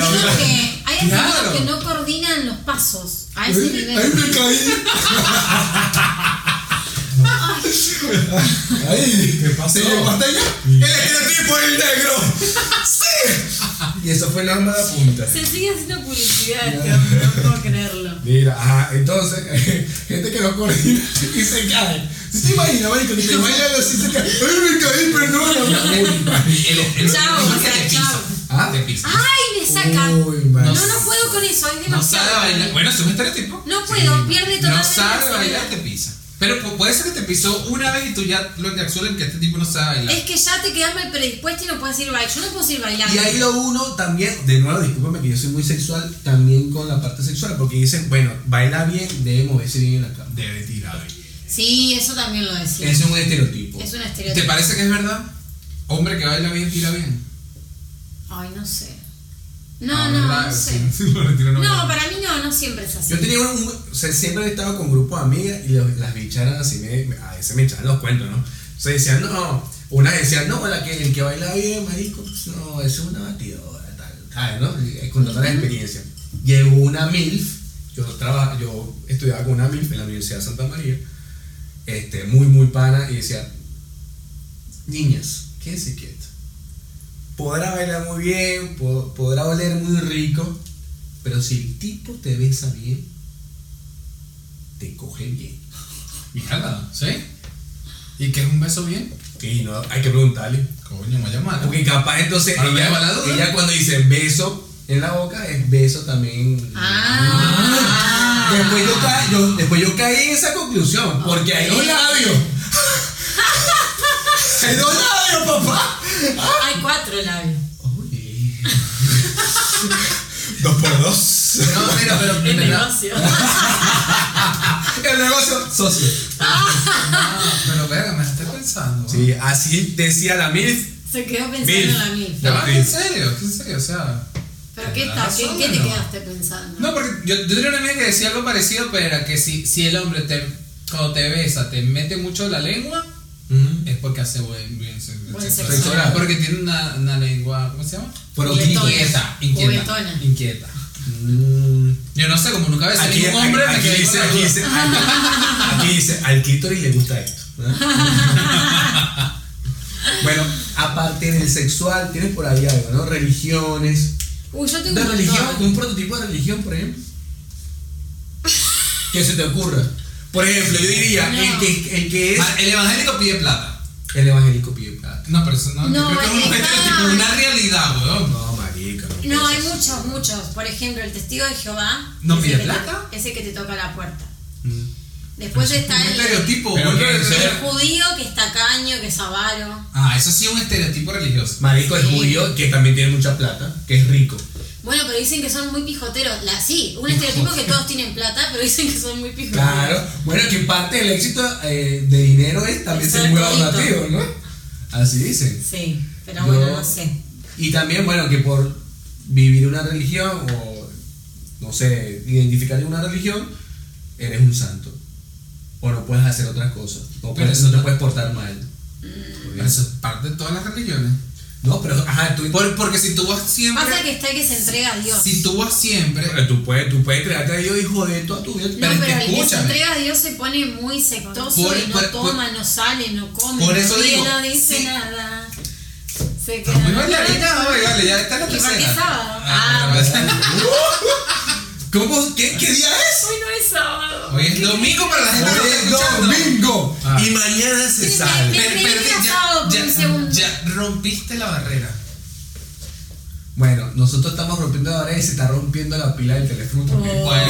argentinos que, hay argentinos Claro. que no coordinan los pasos a ese Ahí nivel. me caí. Ahí. ¿Qué pasó? ¿Se llegó hasta allá? El estereotipo del negro. Sí. Y eso fue la arma de punta. Se sigue haciendo publicidad no puedo creerlo. Mira, ajá, entonces, gente que no coordina y se cae. ¿Sí te imaginas, marico? Que te bailan así se cae. ¡Ay, me caí, el, Chao, o sea, te chao. pisa. Ah. Te pisa. ¡Ay, me saca! Uy. No, no puedo con eso, es No demasiado. sabe bailar. Bueno, es un estereotipo. No puedo, pierde No totalmente sabe la bailar, te pisa. Pero pu- puede ser que te pisó una vez y tú ya lo encapsulas en que este tipo no sabe bailar. Es que ya te quedas mal predispuesto y no puedes ir bailando. Yo no puedo ir bailando. Y ahí lo uno también, de nuevo, discúlpame que yo soy muy sexual, también con la parte sexual, porque dicen, bueno, baila bien, debe moverse bien en la cama. Debe tirar bien. Sí, eso también lo decía. Es un estereotipo. Es un ¿Te estereotipo. parece que es verdad? Hombre que baila bien, tira bien. Ay, no sé. No, Ah, no, no sé. Sí, sí, lo retiro, no, para mí no, no siempre es así. Yo tenía un, o sea, siempre he estado con grupos de amigas y los- las bichas eran así, me, a veces me echaban los cuentos, ¿no? O sea, decían, no, una decían, no, la que, el que baila bien, marico, pues no, eso es una batidora, tal, tal, ¿no? Eh, Contando las experiencias. llegó una MILF, yo, traba- yo estudiaba con una MILF en la Universidad de Santa María, este, muy, muy pana, y decía, niñas, quédense quietas. Podrá bailar muy bien, po- podrá oler muy rico, pero si el tipo te besa bien, te coge bien. Mierda, ¿sí? ¿Y qué es un beso bien? Y no, hay que preguntarle. Coño, me llama. Porque capaz entonces ella, llama la duda. ella cuando dice beso en la boca es beso también. Ah. Después yo, ca- yo- después yo caí en esa conclusión, porque hay dos labios. hay dos labios, papá. Hay cuatro labios. Oye. dos por dos. No, mira, pero El en negocio. El negocio socio. Ah, pero verga, me estoy pensando. Sí, así decía la MILF. Se quedó pensando en la mil. Ya va, ¿En serio? ¿En serio? O sea. ¿Pero qué, ¿tenés está, ¿qué, razón qué o te no? quedaste pensando? No, porque yo, yo tenía una amiga que decía algo parecido, pero era que si, si el hombre te, cuando te besa te mete mucho la lengua, es porque hace buen, bien sexo. Buen sexo sexo oral. oral. Porque tiene una, una lengua, ¿cómo se llama? Pero. Inquieta, inquieta. Inquieta. Mm. Yo no sé, como nunca a Aquí, ningún hombre, aquí- dice, con la aquí duda. dice, aquí dice, al clítoris le gusta esto. bueno, aparte del sexual, tienes por ahí algo, ¿no? Religiones. Uy, yo tengo ¿De un religión? ¿Un prototipo de religión, por ejemplo? ¿Qué se te ocurra? Por ejemplo, yo diría, No. el, que, el que es Ah, El evangélico pide plata. el evangélico pide plata. No, pero eso no, No, yo creo que es un una realidad, weón. No, marica. No, hay muchos, muchos. Por ejemplo, el testigo de Jehová. ¿No pide que te- plata? ese que te toca la puerta. Mm. Después está un el, estereotipo, Pero el judío que es tacaño, que es avaro. Ah, eso sí es un estereotipo religioso. Marico, el Sí. judío, que también tiene mucha plata, que es rico. Bueno, pero dicen que son muy pijoteros. La, sí, un estereotipo que todos tienen plata, pero dicen que son muy pijoteros. Claro, bueno, que parte del éxito eh, de dinero es también Ser muy ahorrativo, ¿no? Así dicen. Sí, pero Yo- bueno, no sé. Y también, bueno, que por vivir una religión o, no sé, identificar una religión, eres un santo. O no puedes hacer otras cosas. O Pero puedes- eso no te puedes portar mal. Pero eso es parte de todas las religiones. No, pero, ajá, tú, Por- porque si tú vas siempre. Pasa que está el que se entrega a Dios. Si tú vas siempre. pero tú puedes, tú puedes crearte a Dios hijo de toda tu vida. No, pero pero, que el que se entrega a Dios se pone muy sectoso Por- y no por- toma, no sale, no come, Por no eso ríe, digo, no dice sí. nada. Se Estás muy queda- bailarina, vale, ya está la ¿Y tercera. qué sábado? Ah, ¿Cómo? ¿Qué, ¿Qué día es? Hoy no es sábado. Hoy es domingo para la gente que Hoy está es escuchando. domingo. Ah. Y mañana se Sí, sale. me- pero creí ya, ya- ya rompiste la barrera. Bueno, nosotros estamos rompiendo la barrera y se está rompiendo la pila del teléfono también. Oh. Bueno,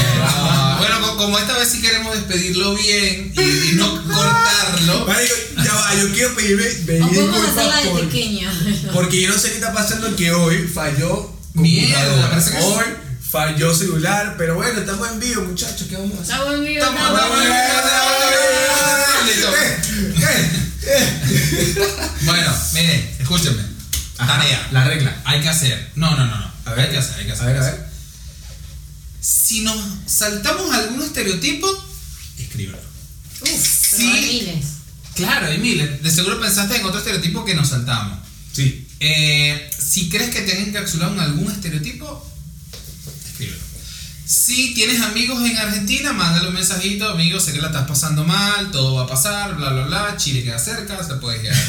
bueno, co- como esta vez sí queremos despedirlo bien y, y no cortarlo. Marico, ya va, yo quiero pedirme, pedir O podemos disculpas hacerla de por- porque yo no sé qué está pasando que hoy falló Mierda, parece que hoy falló celular, pero bueno, estamos en vivo, muchachos, ¿qué vamos a hacer? Estamos- está buen estamos- video. Listo. Bueno, miren, escúchenme. Tarea. La regla. Hay que hacer. No, no, no, no. A ver. hay que hacer, hay que hacer. A ver, a ver. Si nos saltamos algún estereotipo, escríbelo. Uf, Sí. hay miles. Claro, hay miles. De seguro pensaste en otro estereotipo que nos saltamos. Sí. Eh, si crees que te han encapsulado en algún estereotipo, escríbelo. Si tienes amigos en Argentina, mándale un mensajito, amigo, sé que la estás pasando mal, todo va a pasar, bla, bla, bla, Chile queda cerca, se puede quedar.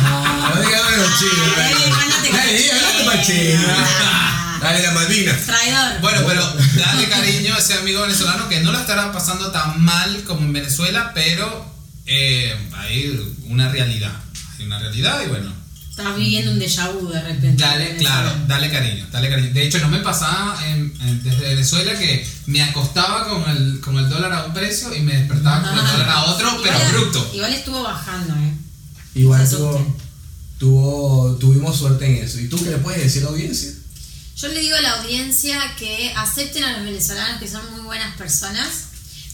No. Dale, Chile. la Malvina. Traidor. Bueno, pero dale cariño a ese amigo venezolano que no la estará pasando tan mal como en Venezuela, pero eh, hay una realidad. Hay una realidad y bueno, Estás viviendo un déjà vu de repente. Dale, claro, dale cariño, dale cariño. De hecho, no me pasaba en- en- desde Venezuela que me acostaba con el, con el dólar a un precio y me despertaba con el dólar a otro, pero Igual- abrupto. Igual estuvo bajando, ¿eh? Igual Se tuvo, tuvimos suerte en eso. ¿Y tú qué le puedes decir a la audiencia? Yo le digo a la audiencia que acepten a los venezolanos que son muy buenas personas,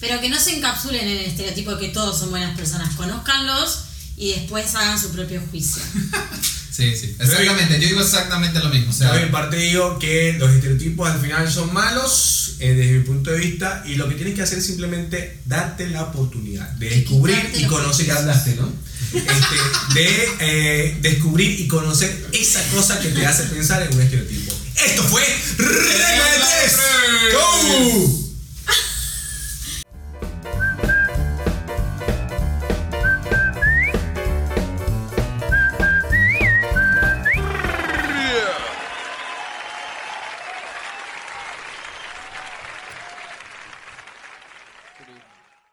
pero que no se encapsulen en el estereotipo de que todos son buenas personas. Conózcanlos y después hagan su propio juicio. Sí, sí, exactamente. Yo digo exactamente lo mismo. O Yo de mi sea, parte digo que los estereotipos al final son malos eh, desde mi punto de vista y lo que tienes que hacer es simplemente darte la oportunidad de descubrir y conocer, ya hablaste, ¿no? Este, de eh, descubrir y conocer esa cosa que te hace pensar en un estereotipo. Esto fue Regla de